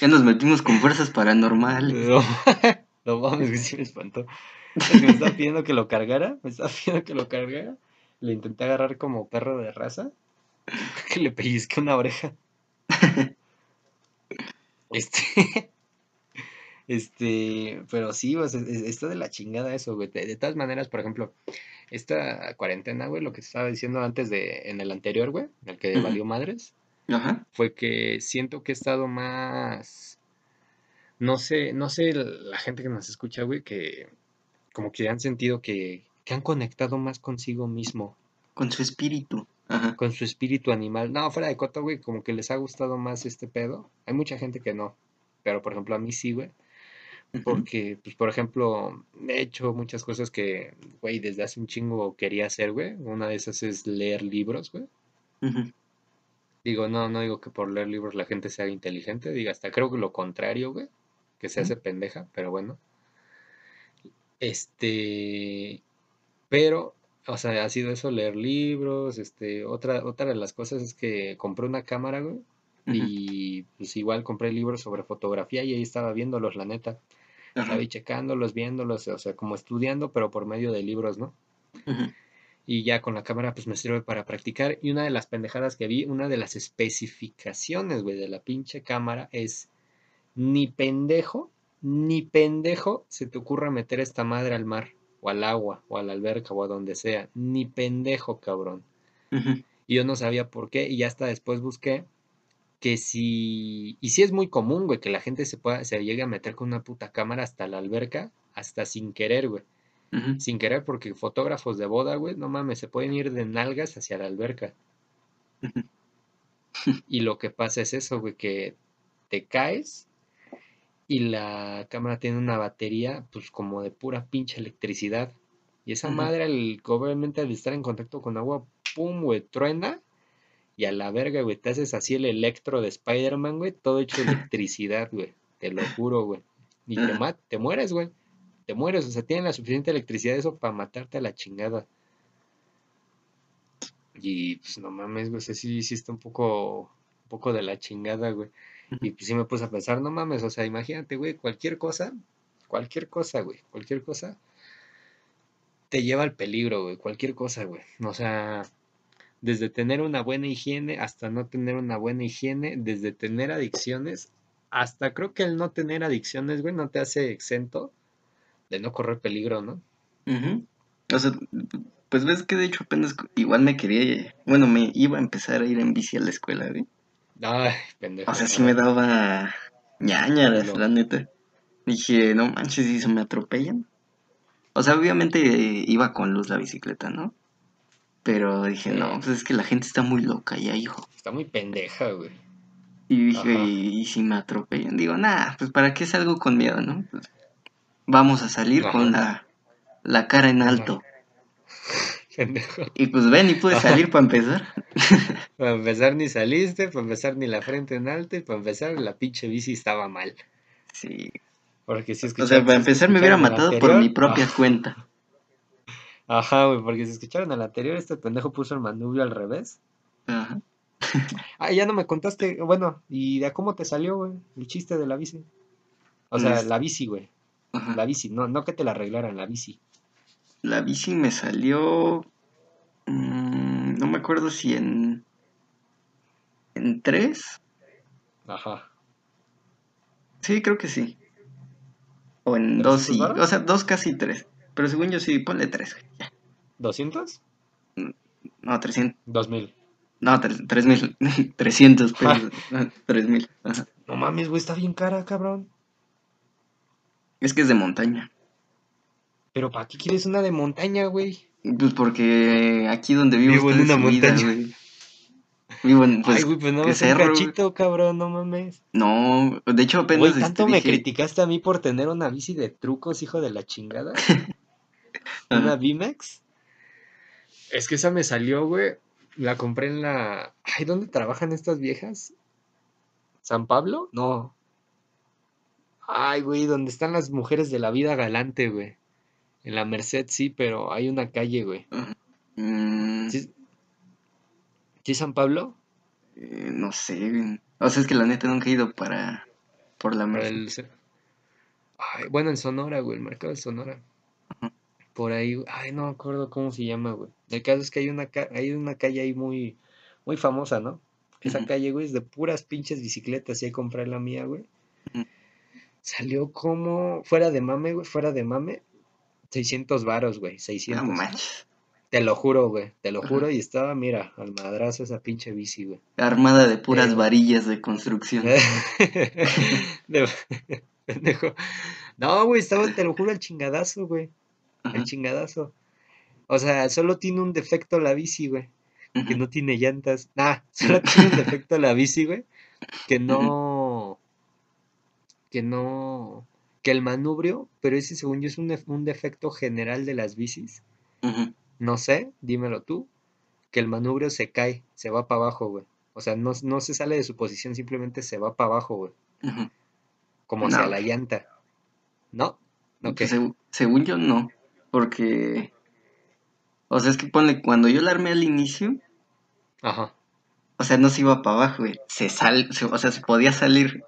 Ya nos metimos con fuerzas paranormales. No, no mames, güey, sí me espantó. Es que me estaba pidiendo que lo cargara, me estaba pidiendo que lo cargara. Le intenté agarrar como perro de raza, que le pellizqué una oreja. Este, este, pero sí, pues, es- es- está de la chingada eso, güey. De, todas maneras, por ejemplo, esta cuarentena, güey, lo que te estaba diciendo antes de, en el anterior, güey, el que valió madres, Ajá. fue que siento que he estado más, no sé, no sé, la gente que nos escucha, güey, que como que han sentido que, que han conectado más consigo mismo, Con su espíritu. Ajá. con su espíritu animal. No, fuera de coto, güey, como que les ha gustado más este pedo. Hay mucha gente que no, pero por ejemplo a mí sí, güey. Porque, pues, por ejemplo, he hecho muchas cosas que, güey, desde hace un chingo quería hacer, güey. Una de esas es leer libros, güey. Digo, no, no digo que por leer libros la gente sea inteligente, digo, hasta creo que lo contrario, güey, que se hace pendeja, pero bueno. Este, pero o sea, ha sido eso, leer libros, este, otra, otra de las cosas es que compré una cámara, güey, y pues igual compré libros sobre fotografía y ahí estaba viéndolos, la neta. Estaba ahí checándolos, viéndolos, o sea, como estudiando, pero por medio de libros, ¿no? Y ya con la cámara, pues me sirve para practicar. Y una de las pendejadas que vi, una de las especificaciones, güey, de la pinche cámara es ni pendejo, ni pendejo se te ocurra meter esta madre al mar, o al agua, o a la alberca, o a donde sea. Ni pendejo, cabrón. Y yo no sabía por qué, y hasta después busqué que si, y si es muy común, güey, que la gente se pueda, se llegue a meter con una puta cámara hasta la alberca, hasta sin querer, güey. Sin querer, porque fotógrafos de boda, güey, no mames, se pueden ir de nalgas hacia la alberca. y lo que pasa es eso, güey, que te caes y la cámara tiene una batería, pues como de pura pinche electricidad. Y esa madre, al, obviamente al estar en contacto con agua, pum, güey, truena y a la verga, güey, te haces así el electro de Spider-Man, güey, todo hecho electricidad, güey. Te lo juro, güey. Y te, te mueres, güey. Te mueres, o sea, tienen la suficiente electricidad eso para matarte a la chingada. Y pues no mames, güey, sí, sí está un poco, un poco de la chingada, güey. Y pues sí me puse a pensar, no mames, o sea, imagínate, güey, cualquier cosa, cualquier cosa, güey, cualquier cosa te lleva al peligro, güey, cualquier cosa, güey. O sea, desde tener una buena higiene hasta no tener una buena higiene, desde tener adicciones hasta creo que el no tener adicciones, güey, no te hace exento de no correr peligro, ¿no? O sea, pues ves que de hecho apenas igual me quería, bueno, me iba a empezar a ir en bici a la escuela, güey. Ay, pendejo. O sea, sí me daba ñaña, la neta. Dije, no manches, si se me atropellan. O sea, obviamente iba con luz la bicicleta, ¿no? Pero dije, no, pues es que la gente está muy loca ya, hijo. Está muy pendeja, güey. Y dije, ¿y, si me atropellan? Digo, nada, pues para qué salgo con miedo, ¿no? Pues, vamos a salir con la, la, cara en alto. Pendejo. Y pues ven, y pude salir para empezar. para empezar ni saliste, para empezar ni la frente en alto, y para empezar la pinche bici estaba mal. Sí. Porque si O sea, para empezar me hubiera matado por mi propia cuenta. Ajá, güey, porque si escucharon el anterior, este pendejo puso el manubrio al revés. Ajá. ah, ya no me contaste, bueno, ¿y de cómo te salió, güey? El chiste de la bici. O sea, pues la bici, güey. La bici, no, no que te la arreglaran, la bici. La bici me salió. Mmm, no me acuerdo si en. ¿En tres? Ajá. Sí, creo que sí. O en dos y. O sea, dos casi tres. Pero según yo sí, ponle 3, ¿200? No, 300. 2000. No, 3000. 300 pesos. 3000. No mames, güey, está bien cara, cabrón. Es que es de montaña. ¿Pero para qué quieres una de montaña, güey? Pues porque aquí donde vivo, vivo en una montaña. güey. Vivo en, pues, Ay, güey, pues no me un cachito, cabrón, no mames. No, de hecho apenas... Güey, ¿tanto este, me criticaste a mí por tener una bici de trucos, hijo de la chingada? una Bimex. Es que esa me salió, güey. La compré en la. Ay, ¿dónde trabajan estas viejas? ¿San Pablo? No. Ay, güey, ¿dónde están las mujeres de la vida galante, güey? En la Merced sí, pero hay una calle, güey. Mm. ¿Sí? San Pablo? Eh, no sé, O sea, es que la neta nunca he ido para. Por la Merced. Ay, bueno, en Sonora, güey, el mercado de Sonora por ahí, ay, no me acuerdo cómo se llama, güey. El caso es que hay una, hay una calle ahí muy, muy famosa, ¿no? Esa calle, güey, es de puras pinches bicicletas, y ahí compré la mía, güey. Salió como, fuera de mame, güey, fuera de mame, 600 varos, güey, 600. No Te lo juro, güey, te lo juro, y estaba, mira, al madrazo esa pinche bici, güey. Armada de puras eh, varillas de construcción. pendejo. No, güey, estaba, te lo juro, al chingadazo, güey el chingadazo. O sea, solo tiene un defecto la bici, güey. Que no tiene llantas. Nah, solo tiene un defecto la bici, güey. Que no. Que no. Que el manubrio, pero ese según yo es un, un defecto general de las bicis. No sé, dímelo tú. Que el manubrio se cae, se va para abajo, güey. O sea, no, no, se sale de su posición, simplemente se va para abajo, güey. Como sea la llanta. ¿No? ¿No pues según yo, no. Porque O sea, es que pone, cuando yo la armé al inicio, Ajá. o sea, no se iba para abajo, güey. Se sal, se- o sea, se podía salir.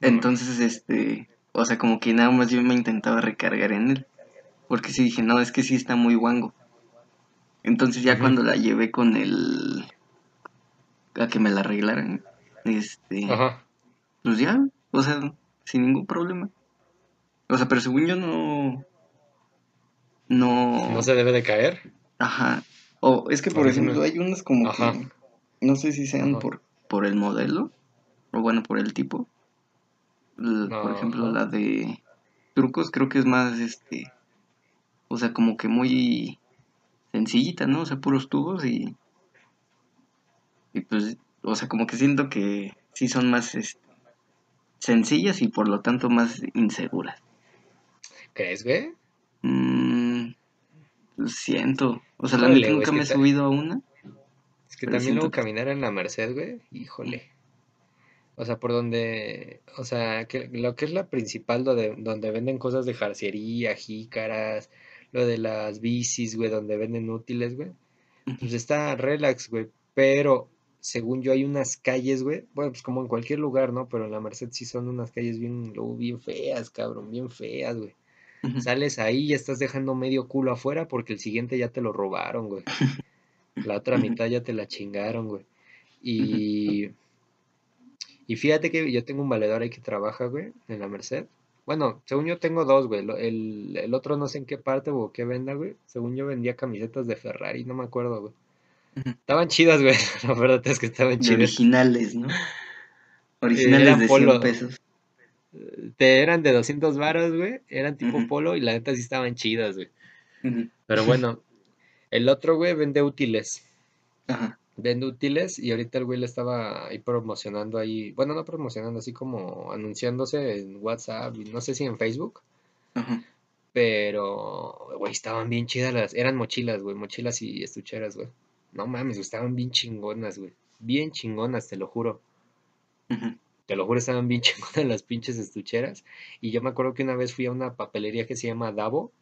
Entonces, este, o sea, como que nada más yo me intentaba recargar en él. Porque sí dije, no, es que sí está muy guango. Entonces ya cuando la llevé con el... a que me la arreglaran, este, pues ya, o sea, sin ningún problema. O sea, pero según yo no... No... No se debe de caer. Ajá. O es que, por me- ejemplo, hay unas como Ajá. que... No sé si sean Ajá. por, por el modelo, o bueno, por el tipo. Por ejemplo, la de trucos creo que es más, este... O sea, como que muy sencillita, ¿no? O sea, puros tubos y... Y pues, o sea, como que siento que sí son más este, sencillas y por lo tanto más inseguras. ¿Crees, güey? Mm, siento. O sea, la neta nunca me he subido a una. Es que también luego que- caminar en la Merced, güey, híjole. O sea, por donde, o sea, que lo que es la principal donde, donde venden cosas de jarciería, jícaras, lo de las bicis, güey, donde venden útiles, güey. Pues está relax, güey, pero según yo hay unas calles, güey, bueno, pues como en cualquier lugar, ¿no? Pero en la Merced sí son unas calles bien, bien feas, cabrón, bien feas, güey. Sales ahí y estás dejando medio culo afuera porque el siguiente ya te lo robaron, güey. La otra mitad ya te la chingaron, güey. Y, y fíjate que yo tengo un valedor ahí que trabaja, güey, en la Merced. Bueno, según yo tengo dos, güey. El, el otro no sé en qué parte o qué venda, güey. Según yo vendía camisetas de Ferrari, no me acuerdo, güey. Estaban chidas, güey. La verdad es que estaban De chidas. originales, ¿no? Originales eran de 100 polo. pesos. Te eran de 200 varos, güey. Eran tipo polo y la neta sí estaban chidas, güey. Pero bueno, el otro, güey, vende útiles. Ajá. Vende útiles y ahorita el güey le estaba ahí promocionando ahí, bueno, no promocionando, así como anunciándose en WhatsApp y no sé si en Facebook, Ajá. pero, güey, estaban bien chidas las, eran mochilas, güey, mochilas y estucheras, güey. No mames, estaban bien chingonas, güey. Bien chingonas, te lo juro. Te lo juro, estaban bien chingonas las pinches estucheras. Y yo me acuerdo que una vez fui a una papelería que se llama Davo.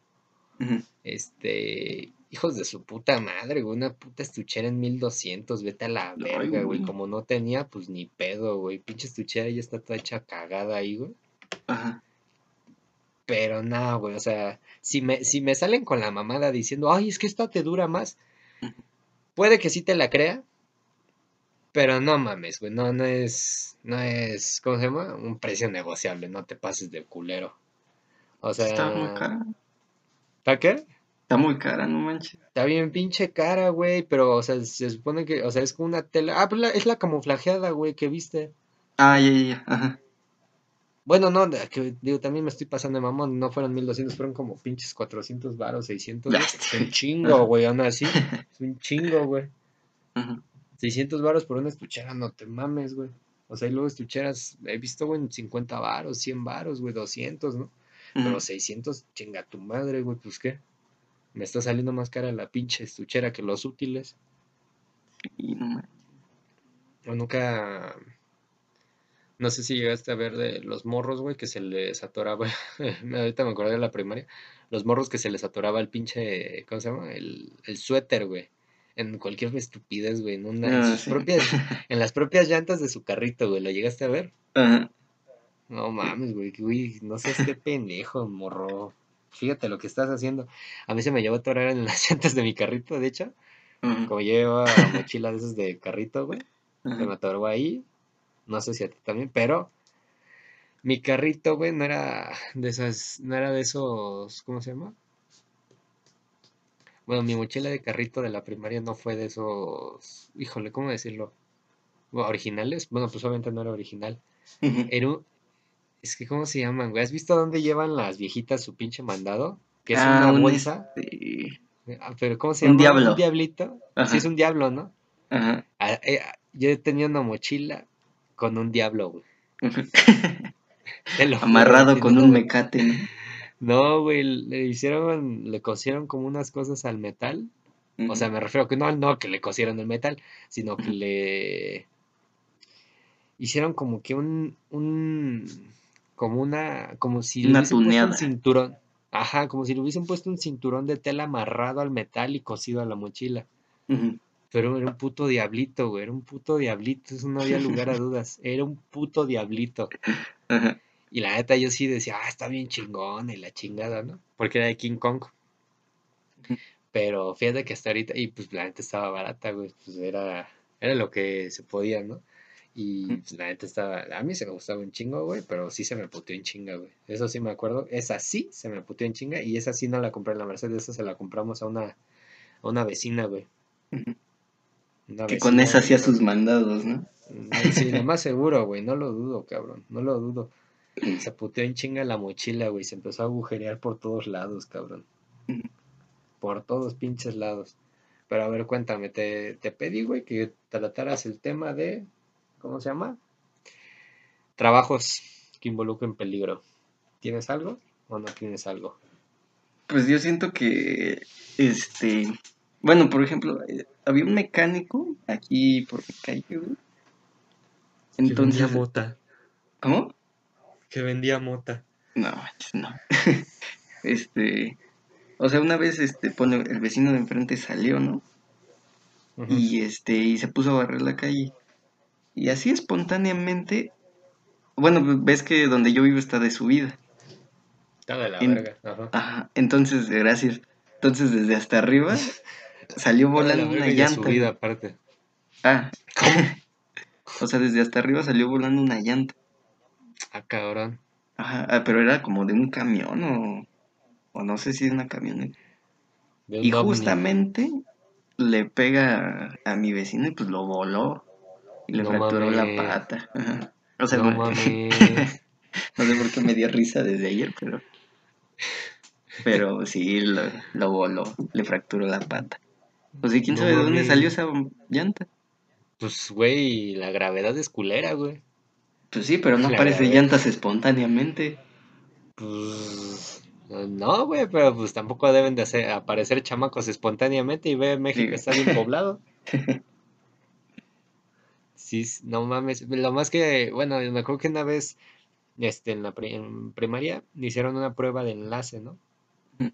Este, hijos de su puta madre, güey, una puta estuchera en 1200, vete a la verga, güey. güey. Como no tenía, pues ni pedo, güey. Pinche estuchera ya está toda hecha cagada ahí, güey. Ajá. Pero no, güey, o sea, si me, si me salen con la mamada diciendo, ay, es que esta te dura más, puede que sí te la crea, pero no mames, güey, no, no es, no es, ¿cómo se llama? Un precio negociable, no te pases de culero. O Está muy sea, ¿para qué? Está muy cara, no manches. Está bien pinche cara, güey, pero, o sea, se supone que, o sea, es como una tela, ah, pues la- es la camuflajeada, güey, que viste. Ah, ya, ya, ya. Ajá. Bueno, no, que, digo, también me estoy pasando de mamón, no fueron 1200, fueron como pinches 400 varos, 600, Ya güey. Es un chingo, güey, aún así, es un chingo, güey. Ajá. 600 varos por una estuchera, no te mames, güey. O sea, y luego estucheras, he visto, güey, en 50 varos, 100 varos, güey, 200, ¿no? Pero Ujú. 600, chinga tu madre, güey, pues qué. Me está saliendo más cara la pinche estuchera que los útiles. Y no manches. O nunca. No sé si llegaste a ver de los morros, güey, que se les atoraba. Ahorita me acordé de la primaria. Los morros que se les atoraba el pinche. ¿Cómo se llama? El, el suéter, güey. En cualquier estupidez, güey. En, una, en Ah, sus sí. propias. En las propias llantas de su carrito, güey. ¿Lo llegaste a ver? Ajá. No mames, güey. Güey, no seas qué pendejo, morro. Fíjate lo que estás haciendo. A mí se me llevó a atorar en las llantas de mi carrito, de hecho. Como yo llevaba mochila de esas de carrito, güey. Se me atoró ahí. No sé si a ti también, pero mi carrito, güey, no era de esas, no era de esos, ¿cómo se llama? Bueno, mi mochila de carrito de la primaria no fue de esos, híjole, ¿cómo decirlo? Bueno, originales. Bueno, pues obviamente no era original. Era un, es que, ¿cómo se llaman, güey? ¿Has visto dónde llevan las viejitas su pinche mandado? Que es Ah, una un bolsa, este. ah, pero ¿cómo se Un llama? Un diablo. diablito. Sí, es un diablo, ¿no? Ajá. Ah, eh, yo tenía una mochila con un diablo, güey. Juro, Amarrado con no, un güey. mecate, ¿no? No, güey, le hicieron, le cosieron como unas cosas al metal. O sea, me refiero que no, no que le cosieron el metal, sino que le hicieron como que un, un, como una, como si le hubiesen puesto un cinturón. Ajá, como si le hubiesen puesto un cinturón de tela amarrado al metal y cosido a la mochila. Pero era un puto diablito, güey. Era un puto diablito. Eso no había lugar a dudas. Era un puto diablito. Ajá. Y la neta yo sí decía, ah, está bien chingón y la chingada, ¿no? Porque era de King Kong. Pero fíjate que hasta ahorita, y pues la neta estaba barata, güey. Pues era, era lo que se podía, ¿no? Y pues, la neta estaba, a mí se me gustaba un chingo, güey, pero sí se me puteó en chinga, güey. Eso sí me acuerdo. Esa sí se me puteó en chinga y esa sí no la compré en la Mercedes, esa se la compramos a una, a una vecina, güey. Una Que con esa hacía sus mandados, ¿no? Mm, Sí, lo más seguro, güey, no lo dudo, cabrón, no lo dudo. Se puteó en chinga la mochila, güey, se empezó a agujerear por todos lados, cabrón. Por todos pinches lados. Pero a ver, cuéntame, te, te pedí, güey, que trataras el tema de, ¿cómo se llama? Trabajos que involucren peligro. ¿Tienes algo o no tienes algo? Pues yo siento que, este, bueno, por ejemplo, eh, había un mecánico aquí por mi calle, güey. Entonces, mota. ¿cómo? Que vendía mota. No, no. Este, o sea, una vez, este, pone, el vecino de enfrente salió, ¿no? Y este, y se puso a barrer la calle. Y así espontáneamente, bueno, ves que donde yo vivo está de subida. Está de la En- verga. Ajá. Ajá, entonces, gracias. Entonces, desde hasta arriba salió volando una llanta. subida, aparte. Ah, o sea, desde hasta arriba salió volando una llanta. Ah, cabrón. Ajá, ah, pero era como de un camión o, o no sé si de una camioneta. De un Y ovni. justamente le pega a mi vecino y pues lo voló. Le No fracturó la pata. Ajá. O sea, No mames. no sé por qué me dio risa desde ayer, pero. Pero sí, lo, lo voló, le fracturó la pata. O sea, quién No sabe de dónde salió esa llanta. Pues, güey, la gravedad es culera, güey. Pues sí, pero no La aparece gravedad. llantas espontáneamente. Pues. No, güey, pero pues tampoco deben de hacer, aparecer chamacos espontáneamente y ve México Sí. está bien poblado. Sí, no mames. Lo más que, bueno, me acuerdo que una vez, este, en la en primaria, hicieron una prueba de enlace, ¿no? Ujú.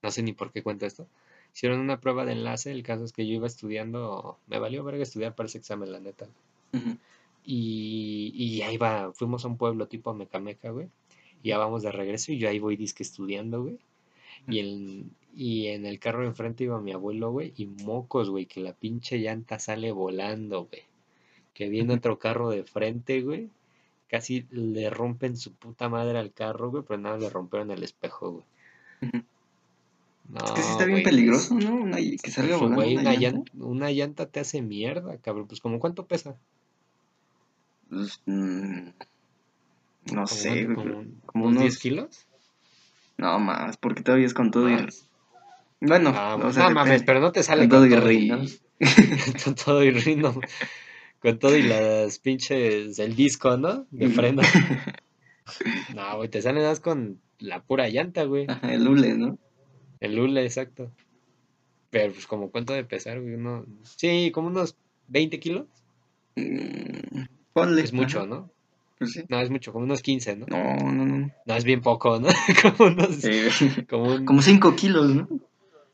No sé ni por qué cuento esto. Hicieron una prueba de enlace, el caso es que yo iba estudiando, me valió verga estudiar para ese examen, la neta. Y, y ahí va, fuimos a un pueblo tipo Mecameca, güey. Y ya vamos de regreso y yo ahí voy disque estudiando, güey. Y en, y en el carro de enfrente iba mi abuelo, güey, y mocos, güey, que la pinche llanta sale volando, güey. Que viene Ujú. otro carro de frente, güey. Casi le rompen su puta madre al carro, güey, pero nada, le rompieron el espejo, güey. No, Es que sí está bien güey, peligroso, ¿no? Una- que salga volando güey, una llanta. llanta, una llanta te hace mierda, cabrón. Pues, ¿como cuánto pesa? Pues, mm, no ¿Como sé, güey, ¿Como, unos 10 unos... kilos? No más, porque todavía es con todo y... Bueno, Ah, o sea, no mames, pero no te sale Con todo y con todo y rin, no, con todo y las pinches, el disco, ¿no? De freno. No, güey, te salen más con la pura llanta, güey. Ajá, el hule, ¿no? El hule, exacto. Pero, pues, como cuánto de pesar, güey, uno... Sí, como unos 20 kilos. Mm, Ponle. Es mucho, ajá, ¿no? pues sí. No, es mucho, como unos 15, ¿no? No, no, no. No, es bien poco, ¿no? Como unos... Eh, Como un... como 5 kilos, ¿no?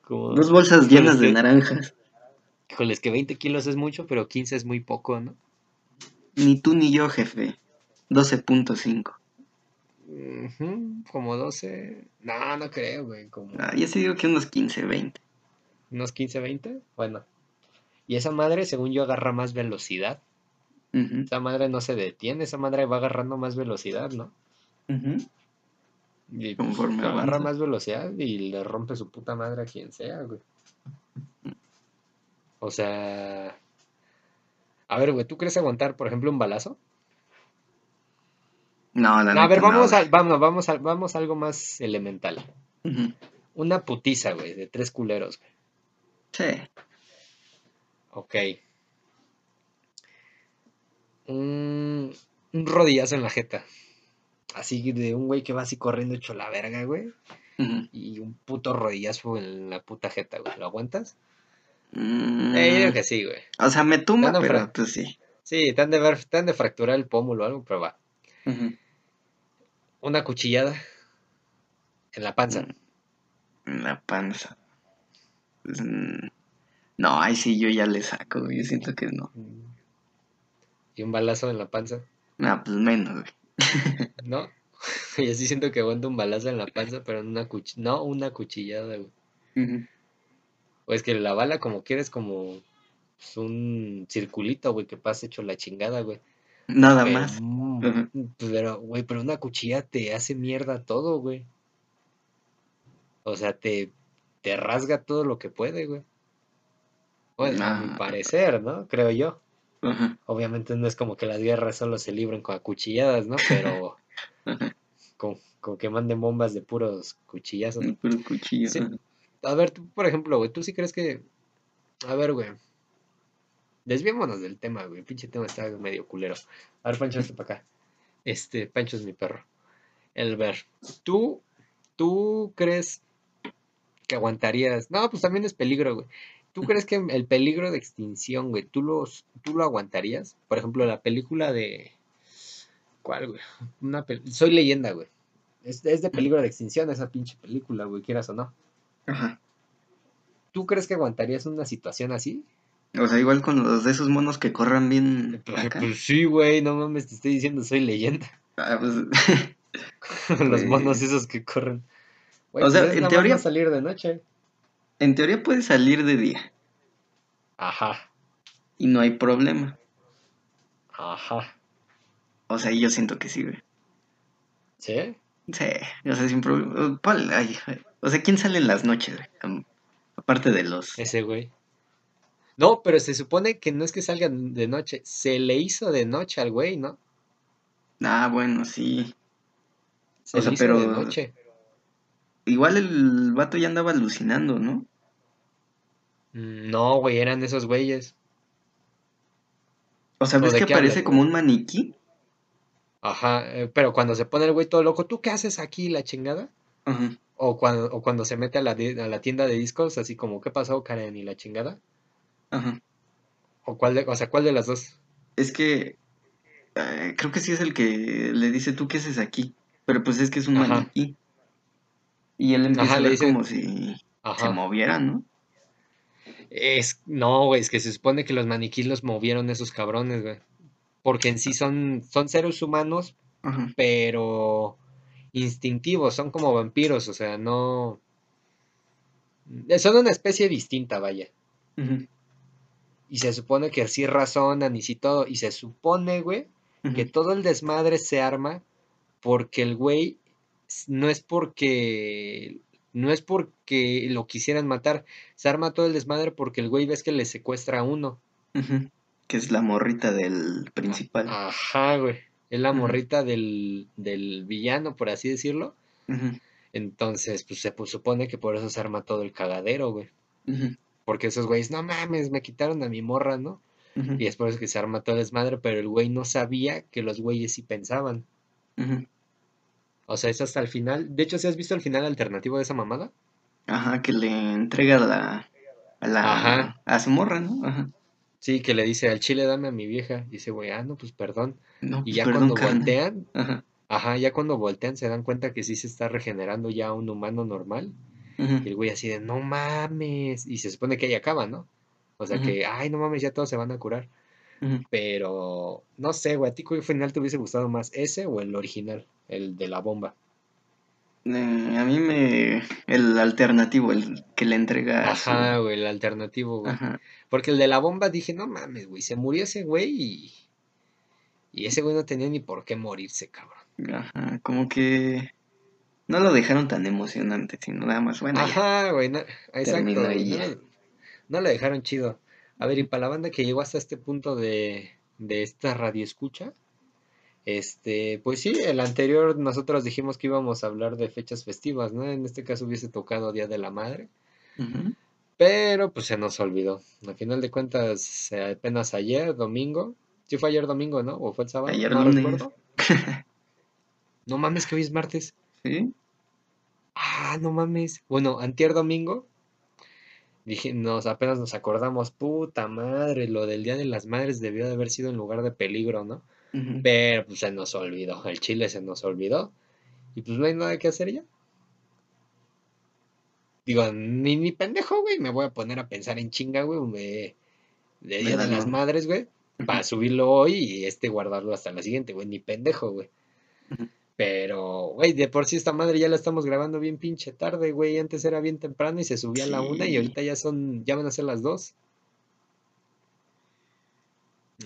Como... Dos bolsas llenas de naranjas. Híjole, es que 20 kilos es mucho, pero 15 es muy poco, ¿no? Ni tú ni yo, jefe. 12.5. Ujú, como 12... No, no creo, güey, como... Ah, ya se digo que unos 15, 20. unos 15, 20. Bueno, y esa madre, según yo, agarra más velocidad. Ujú, Esa madre no se detiene, esa madre va agarrando más velocidad, ¿no? ujú. Y pues, agarra más velocidad y le rompe su puta madre a quien sea, güey. O sea, a ver, güey, ¿tú crees aguantar, por ejemplo, un balazo? No, la No, a ver, no, vamos a, vamos, vamos a, vamos a algo más elemental. Una putiza, güey, de tres culeros, güey. Sí. Ok. Un, un rodillazo en la jeta. Así de un güey que va así corriendo hecho la verga, güey. Y un puto rodillazo en la puta jeta, güey. ¿Lo aguantas? Mm, Eh, yo digo que sí, güey. o sea, me tumba, pero fra- pues sí. sí, te han de ver, han de fracturar el pómulo o algo, pero va. Una cuchillada en la panza. En la panza. Pues, mm, no, ay, sí, yo ya le saco, güey. Yo siento que no. ¿Y un balazo en la panza? No, pues menos, güey. ¿No? Yo sí siento que aguanta un balazo en la panza, pero una cuch no una cuchillada, güey. Ujú. O es que la bala como quieres como pues, un circulito, güey, que pasa hecho la chingada, güey. Nada Pero, más. mm, pero, güey, pero una cuchilla te hace mierda todo, güey. O sea, te, te rasga todo lo que puede, güey. Bueno, a mi Ah, parecer, ¿no? Creo yo. Obviamente no es como que las guerras solo se libren con acuchilladas, ¿no? Pero con, con que manden bombas de puros cuchillazos. Un puro cuchillo. Sí. A ver, tú, por ejemplo, güey, ¿tú sí crees que... A ver, güey. Desviémonos del tema, güey. Pinche tema está medio culero. A ver, Pancho, este para acá. Este, Pancho es mi perro. El ver. ¿Tú, tú crees que aguantarías? No, pues también es peligro, güey. ¿Tú crees que el peligro de extinción, güey, tú, los, tú lo aguantarías? Por ejemplo, la película de... ¿Cuál, güey? Una pel- Soy leyenda, güey. Es, es de peligro de extinción esa pinche película, güey, quieras o no. Ajá. ¿Tú crees que aguantarías una situación así? O sea, igual con los de esos monos que corran bien Pues, acá. pues sí, güey, no mames, te estoy diciendo, soy leyenda. Ah, pues, Los monos esos que corren. Güey, O sea, pues es en teoría- salir de noche. en teoría puede salir de día Ajá, y no hay problema. ajá. O sea, yo siento que sí, güey. ¿Sí? Sí, o sea, sin problema. Ay, O sea, ¿quién sale en las noches, güey? Aparte de los... Ese güey. No, pero se supone que no es que salgan de noche, se le hizo de noche al güey, ¿no? Ah, bueno, sí. Se O le sea, hizo de pero- noche. Igual el vato ya andaba alucinando, ¿no? No, güey, eran esos güeyes. O sea, ¿O ¿ves de que aparece hablas, como un maniquí? Ajá, eh, pero cuando se pone el güey todo loco, ¿tú qué haces aquí, la chingada? Ajá. O cuando, o cuando se mete a la, a la tienda de discos, así como, ¿qué pasó, Karen? ¿Y la chingada? Ajá. ¿O cuál de, o sea, cuál de las dos? Es que eh, creo que sí es el que le dice, ¿tú qué haces aquí? Pero pues es que es un Ajá. maniquí. Y él empieza Ajá, a dice- como si se moviera, ¿no? Es, no, güey, es que se supone que los maniquíes los movieron esos cabrones, güey. Porque en sí son, son seres humanos, Ajá. pero instintivos, son como vampiros, o sea, no... eh, Son una especie distinta, vaya. Y se supone que así razonan y sí todo. Y se supone, güey, que todo el desmadre se arma porque el güey no es porque no es porque lo quisieran matar, se arma todo el desmadre porque el güey ves que le secuestra a uno. ujú. Que es la morrita del principal. Ajá, güey. Es la morrita del, del villano, por así decirlo. Entonces, pues se pues, supone que por eso se arma todo el cagadero, güey. Porque esos güeyes, no mames, me quitaron a mi morra, ¿no? Y es por eso que se arma todo el desmadre, pero el güey no sabía que los güeyes sí pensaban. O sea, es hasta el final. De hecho, ¿sí has visto el final alternativo de esa mamada? Ajá, que le entrega la, a la Ajá. a su morra, ¿no? Ajá. Sí, que le dice al chile dame a mi vieja. Y dice, güey, ah, no, pues perdón. No, Y pues, ya perdón, cuando voltean, Ajá. ajá, ya cuando voltean se dan cuenta que sí se está regenerando ya un humano normal. Y el güey así de, no mames. Y se supone que ahí acaba, ¿no? O sea que, ay, no mames, ya todos se van a curar. Pero, no sé, güey, ¿a ti cuál final te hubiese gustado más? ¿Ese o el original? El de la bomba. Eh, a mí me... El alternativo, el que le entrega. Ajá, güey, el alternativo, güey. Ajá. Porque el de la bomba dije, no mames, güey, se murió ese güey y... Y ese güey no tenía ni por qué morirse, cabrón. Ajá, como que no lo dejaron tan emocionante, sino nada más, bueno. Ajá, güey, no- exacto, güey, no, no lo dejaron chido. A ver, y para la banda que llegó hasta este punto de, de esta radio escucha, este, pues sí, el anterior nosotros dijimos que íbamos a hablar de fechas festivas, ¿no? En este caso hubiese tocado Día de la Madre, pero pues se nos olvidó. Al final de cuentas, apenas ayer, domingo, sí fue ayer domingo, ¿no? ¿O fue el sábado? Ayer no recuerdo. No mames que hoy es martes. ¿Sí? Ah, no mames. Bueno, antier domingo, dije, nos apenas nos acordamos, puta madre, lo del Día de las Madres debió de haber sido en lugar de peligro, ¿no? Pero pues se nos olvidó, el chile se nos olvidó. Y pues no hay nada que hacer ya. digo, ni, ni pendejo, güey, me voy a poner a pensar en chinga, güey, de, de Día de las Madres, güey, para subirlo hoy y este guardarlo hasta la siguiente, güey, ni pendejo, güey. Pero, güey, de por sí esta madre ya la estamos grabando bien pinche tarde, güey. Antes era bien temprano y se subía a la una y ahorita ya son, ya van a ser las dos.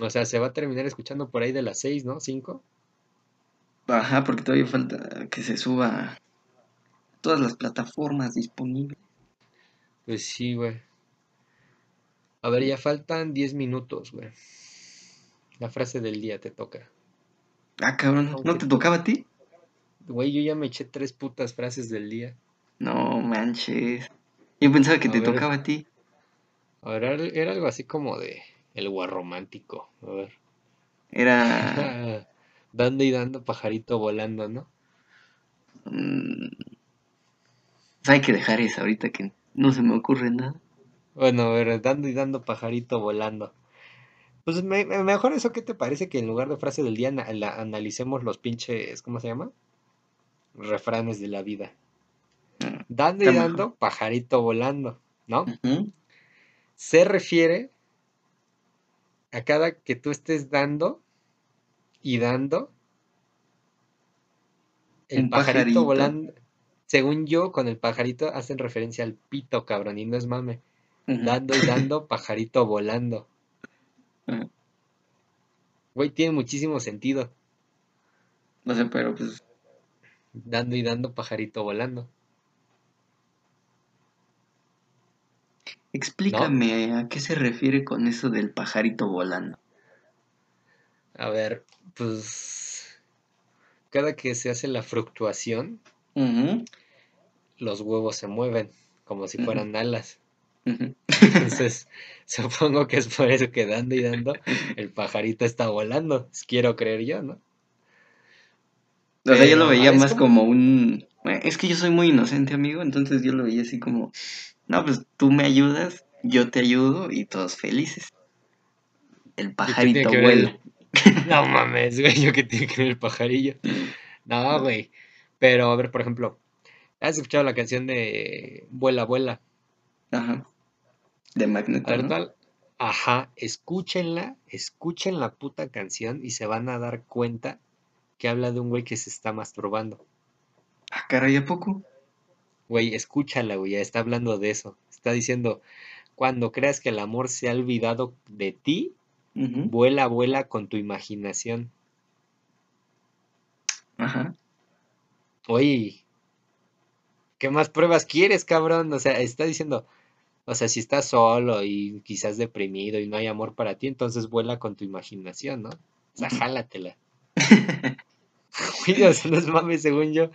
O sea, se va a terminar escuchando por ahí de las seis, ¿no? ¿Cinco? Ajá, porque todavía falta que se suba a todas las plataformas disponibles. Pues sí, güey. A ver, ya faltan diez minutos, güey. La frase del día te toca. Ah, cabrón, ¿no te tocaba a ti? Güey, yo ya me eché tres putas frases del día. No manches. Yo pensaba que te tocaba a ti. A ver, era algo así como de el guarromántico. A ver. Era. dando y dando, pajarito volando, ¿no? Mm, hay que dejar eso ahorita que no se me ocurre nada. Bueno, a ver, dando y dando, pajarito volando. Pues mejor eso, ¿qué te parece que en lugar de frase del día analicemos los pinches, ¿cómo se llama? refranes de la vida. Mm, dando y dando, pajarito volando, ¿no? Se refiere a cada que tú estés dando y dando, el pajarito, volando, según yo, con el pajarito hacen referencia al pito, cabrón, y no es mame. Dando y dando, pajarito volando. Güey, tiene muchísimo sentido. No sé, pero pues Dando y dando, pajarito volando. Explícame a qué se refiere con eso del pajarito volando. A ver, pues cada que se hace la fluctuación, los huevos se mueven como si fueran alas. Entonces, supongo que es por eso que dando y dando, el pajarito está volando. Quiero creer yo, ¿no? O sea, yo lo veía más como... un... Es que yo soy muy inocente, amigo, entonces yo lo veía así como... No, pues tú me ayudas, yo te ayudo y todos felices. El pajarito vuela. No mames, güey, yo que tiene que ver el pajarillo. No, güey. Pero, a ver, por ejemplo, ¿has escuchado la canción de Vuela, vuela? Ajá. De Magneto. ¿no? Ajá, escúchenla, escuchen la puta canción y se van a dar cuenta que habla de un güey que se está masturbando. Ah, caray, ¿a poco? Güey, escúchala, güey, ya está hablando de eso. Está diciendo, cuando creas que el amor se ha olvidado de ti, vuela, vuela con tu imaginación. Ajá. Oye, ¿qué más pruebas quieres, cabrón? O sea, está diciendo, o sea, si estás solo y quizás deprimido y no hay amor para ti, entonces vuela con tu imaginación, ¿no? O sea, jálatela. Dios, no es mames, según yo.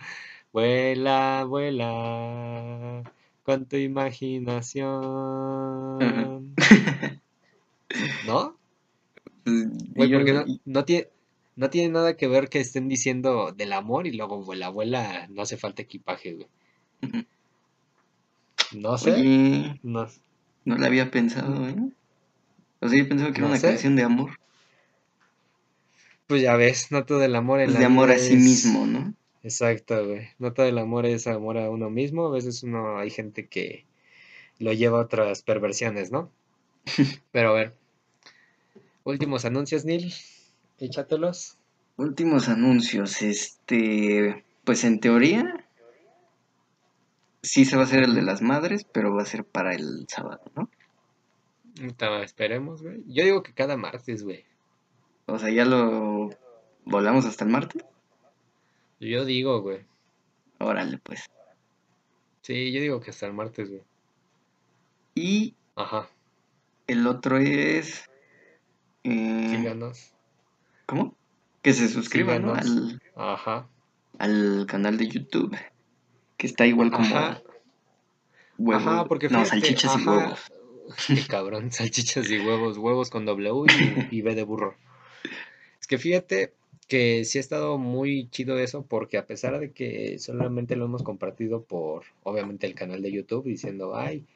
Vuela, vuela con tu imaginación. ¿No? Pues, porque no, tiene, no tiene nada que ver que estén diciendo del amor y luego vuela, vuela, no hace falta equipaje, güey. No sé. no. no la había pensado, ¿eh? O sea, yo pensaba que era una canción de amor. Pues ya ves, no todo el amor en pues de amor a sí mismo, ¿no? Exacto, güey. No todo el amor es amor a uno mismo. A veces uno hay gente que lo lleva a otras perversiones, ¿no? Pero a ver. Últimos anuncios, Neil. Échatelos. Últimos anuncios. Este. Pues en teoría. Sí se va a hacer el de las madres, pero va a ser para el sábado, ¿no? Esperemos, güey. Yo digo que cada martes, güey. O sea, ya lo volamos hasta el martes. Yo digo, güey. Órale, pues. Sí, yo digo que hasta el martes, güey. Y. Ajá. El otro es. Eh, Síganos. ¿Cómo? Que se suscriban ¿no? al. Ajá. Al canal de YouTube. Que está igual como. Ajá. Huevos. Ajá, porque No, salchichas y huevos. Qué cabrón, salchichas y huevos. Huevos con W y, y B de burro. Es que fíjate que sí ha estado muy chido eso porque a pesar de que solamente lo hemos compartido por, obviamente, el canal de YouTube diciendo, ay,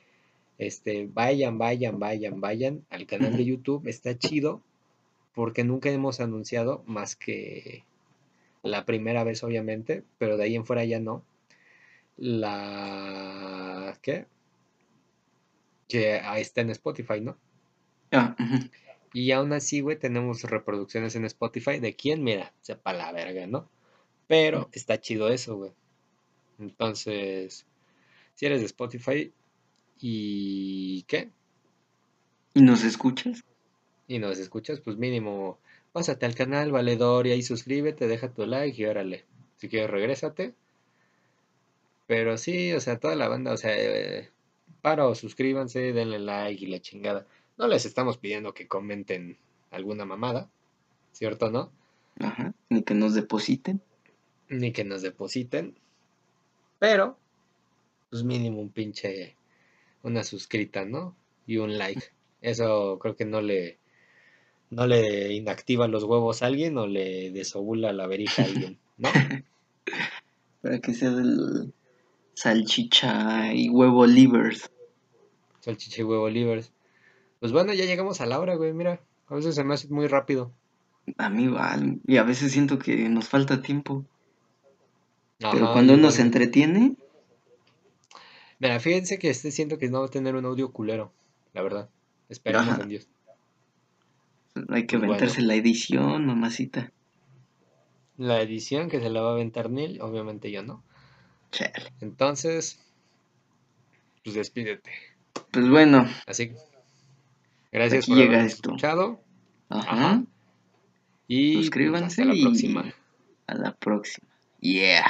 este, vayan, vayan, vayan, vayan al canal de YouTube, está chido porque nunca hemos anunciado más que la primera vez, obviamente, pero de ahí en fuera ya no. La ¿qué? Que ahí está en Spotify, ¿no? Ah, ujú. Y aún así, güey, tenemos reproducciones en Spotify de quién, mira, sepa la verga, ¿no? Pero está chido eso, güey. Entonces, si eres de Spotify y ¿qué? ¿Y nos escuchas? Y nos escuchas, pues mínimo, pásate al canal Valedor y ahí suscríbete, deja tu like y órale. Si quieres, regrésate. Pero sí, o sea, toda la banda, o sea, eh, paro, suscríbanse, denle like y la chingada. No les estamos pidiendo que comenten alguna mamada, ¿cierto, no? Ajá. Ni que nos depositen. Ni que nos depositen. Pero, pues mínimo un pinche, una suscrita, ¿no? Y un like. Eso creo que no le, no le inactiva los huevos a alguien o le desovula la verija a alguien, ¿no? Para que sea del salchicha y huevo livers. Salchicha y huevo livers. Pues bueno, ya llegamos a la hora, güey, mira. A veces se me hace muy rápido. A mí igual. Y a veces siento que nos falta tiempo. Pero cuando uno se entretiene, Mira, fíjense que este siento que no va a tener un audio culero, la verdad. Esperamos Ajá. en Dios. hay que Bueno. aventarse la edición, mamacita. La edición que se la va a aventar Neil, obviamente yo no. Chale. Entonces, pues despídete. Pues bueno, Así que, gracias Aquí por llega habernos esto. escuchado. ajá. Ajá. Y Suscríbanse hasta la y- próxima. A la próxima. Yeah.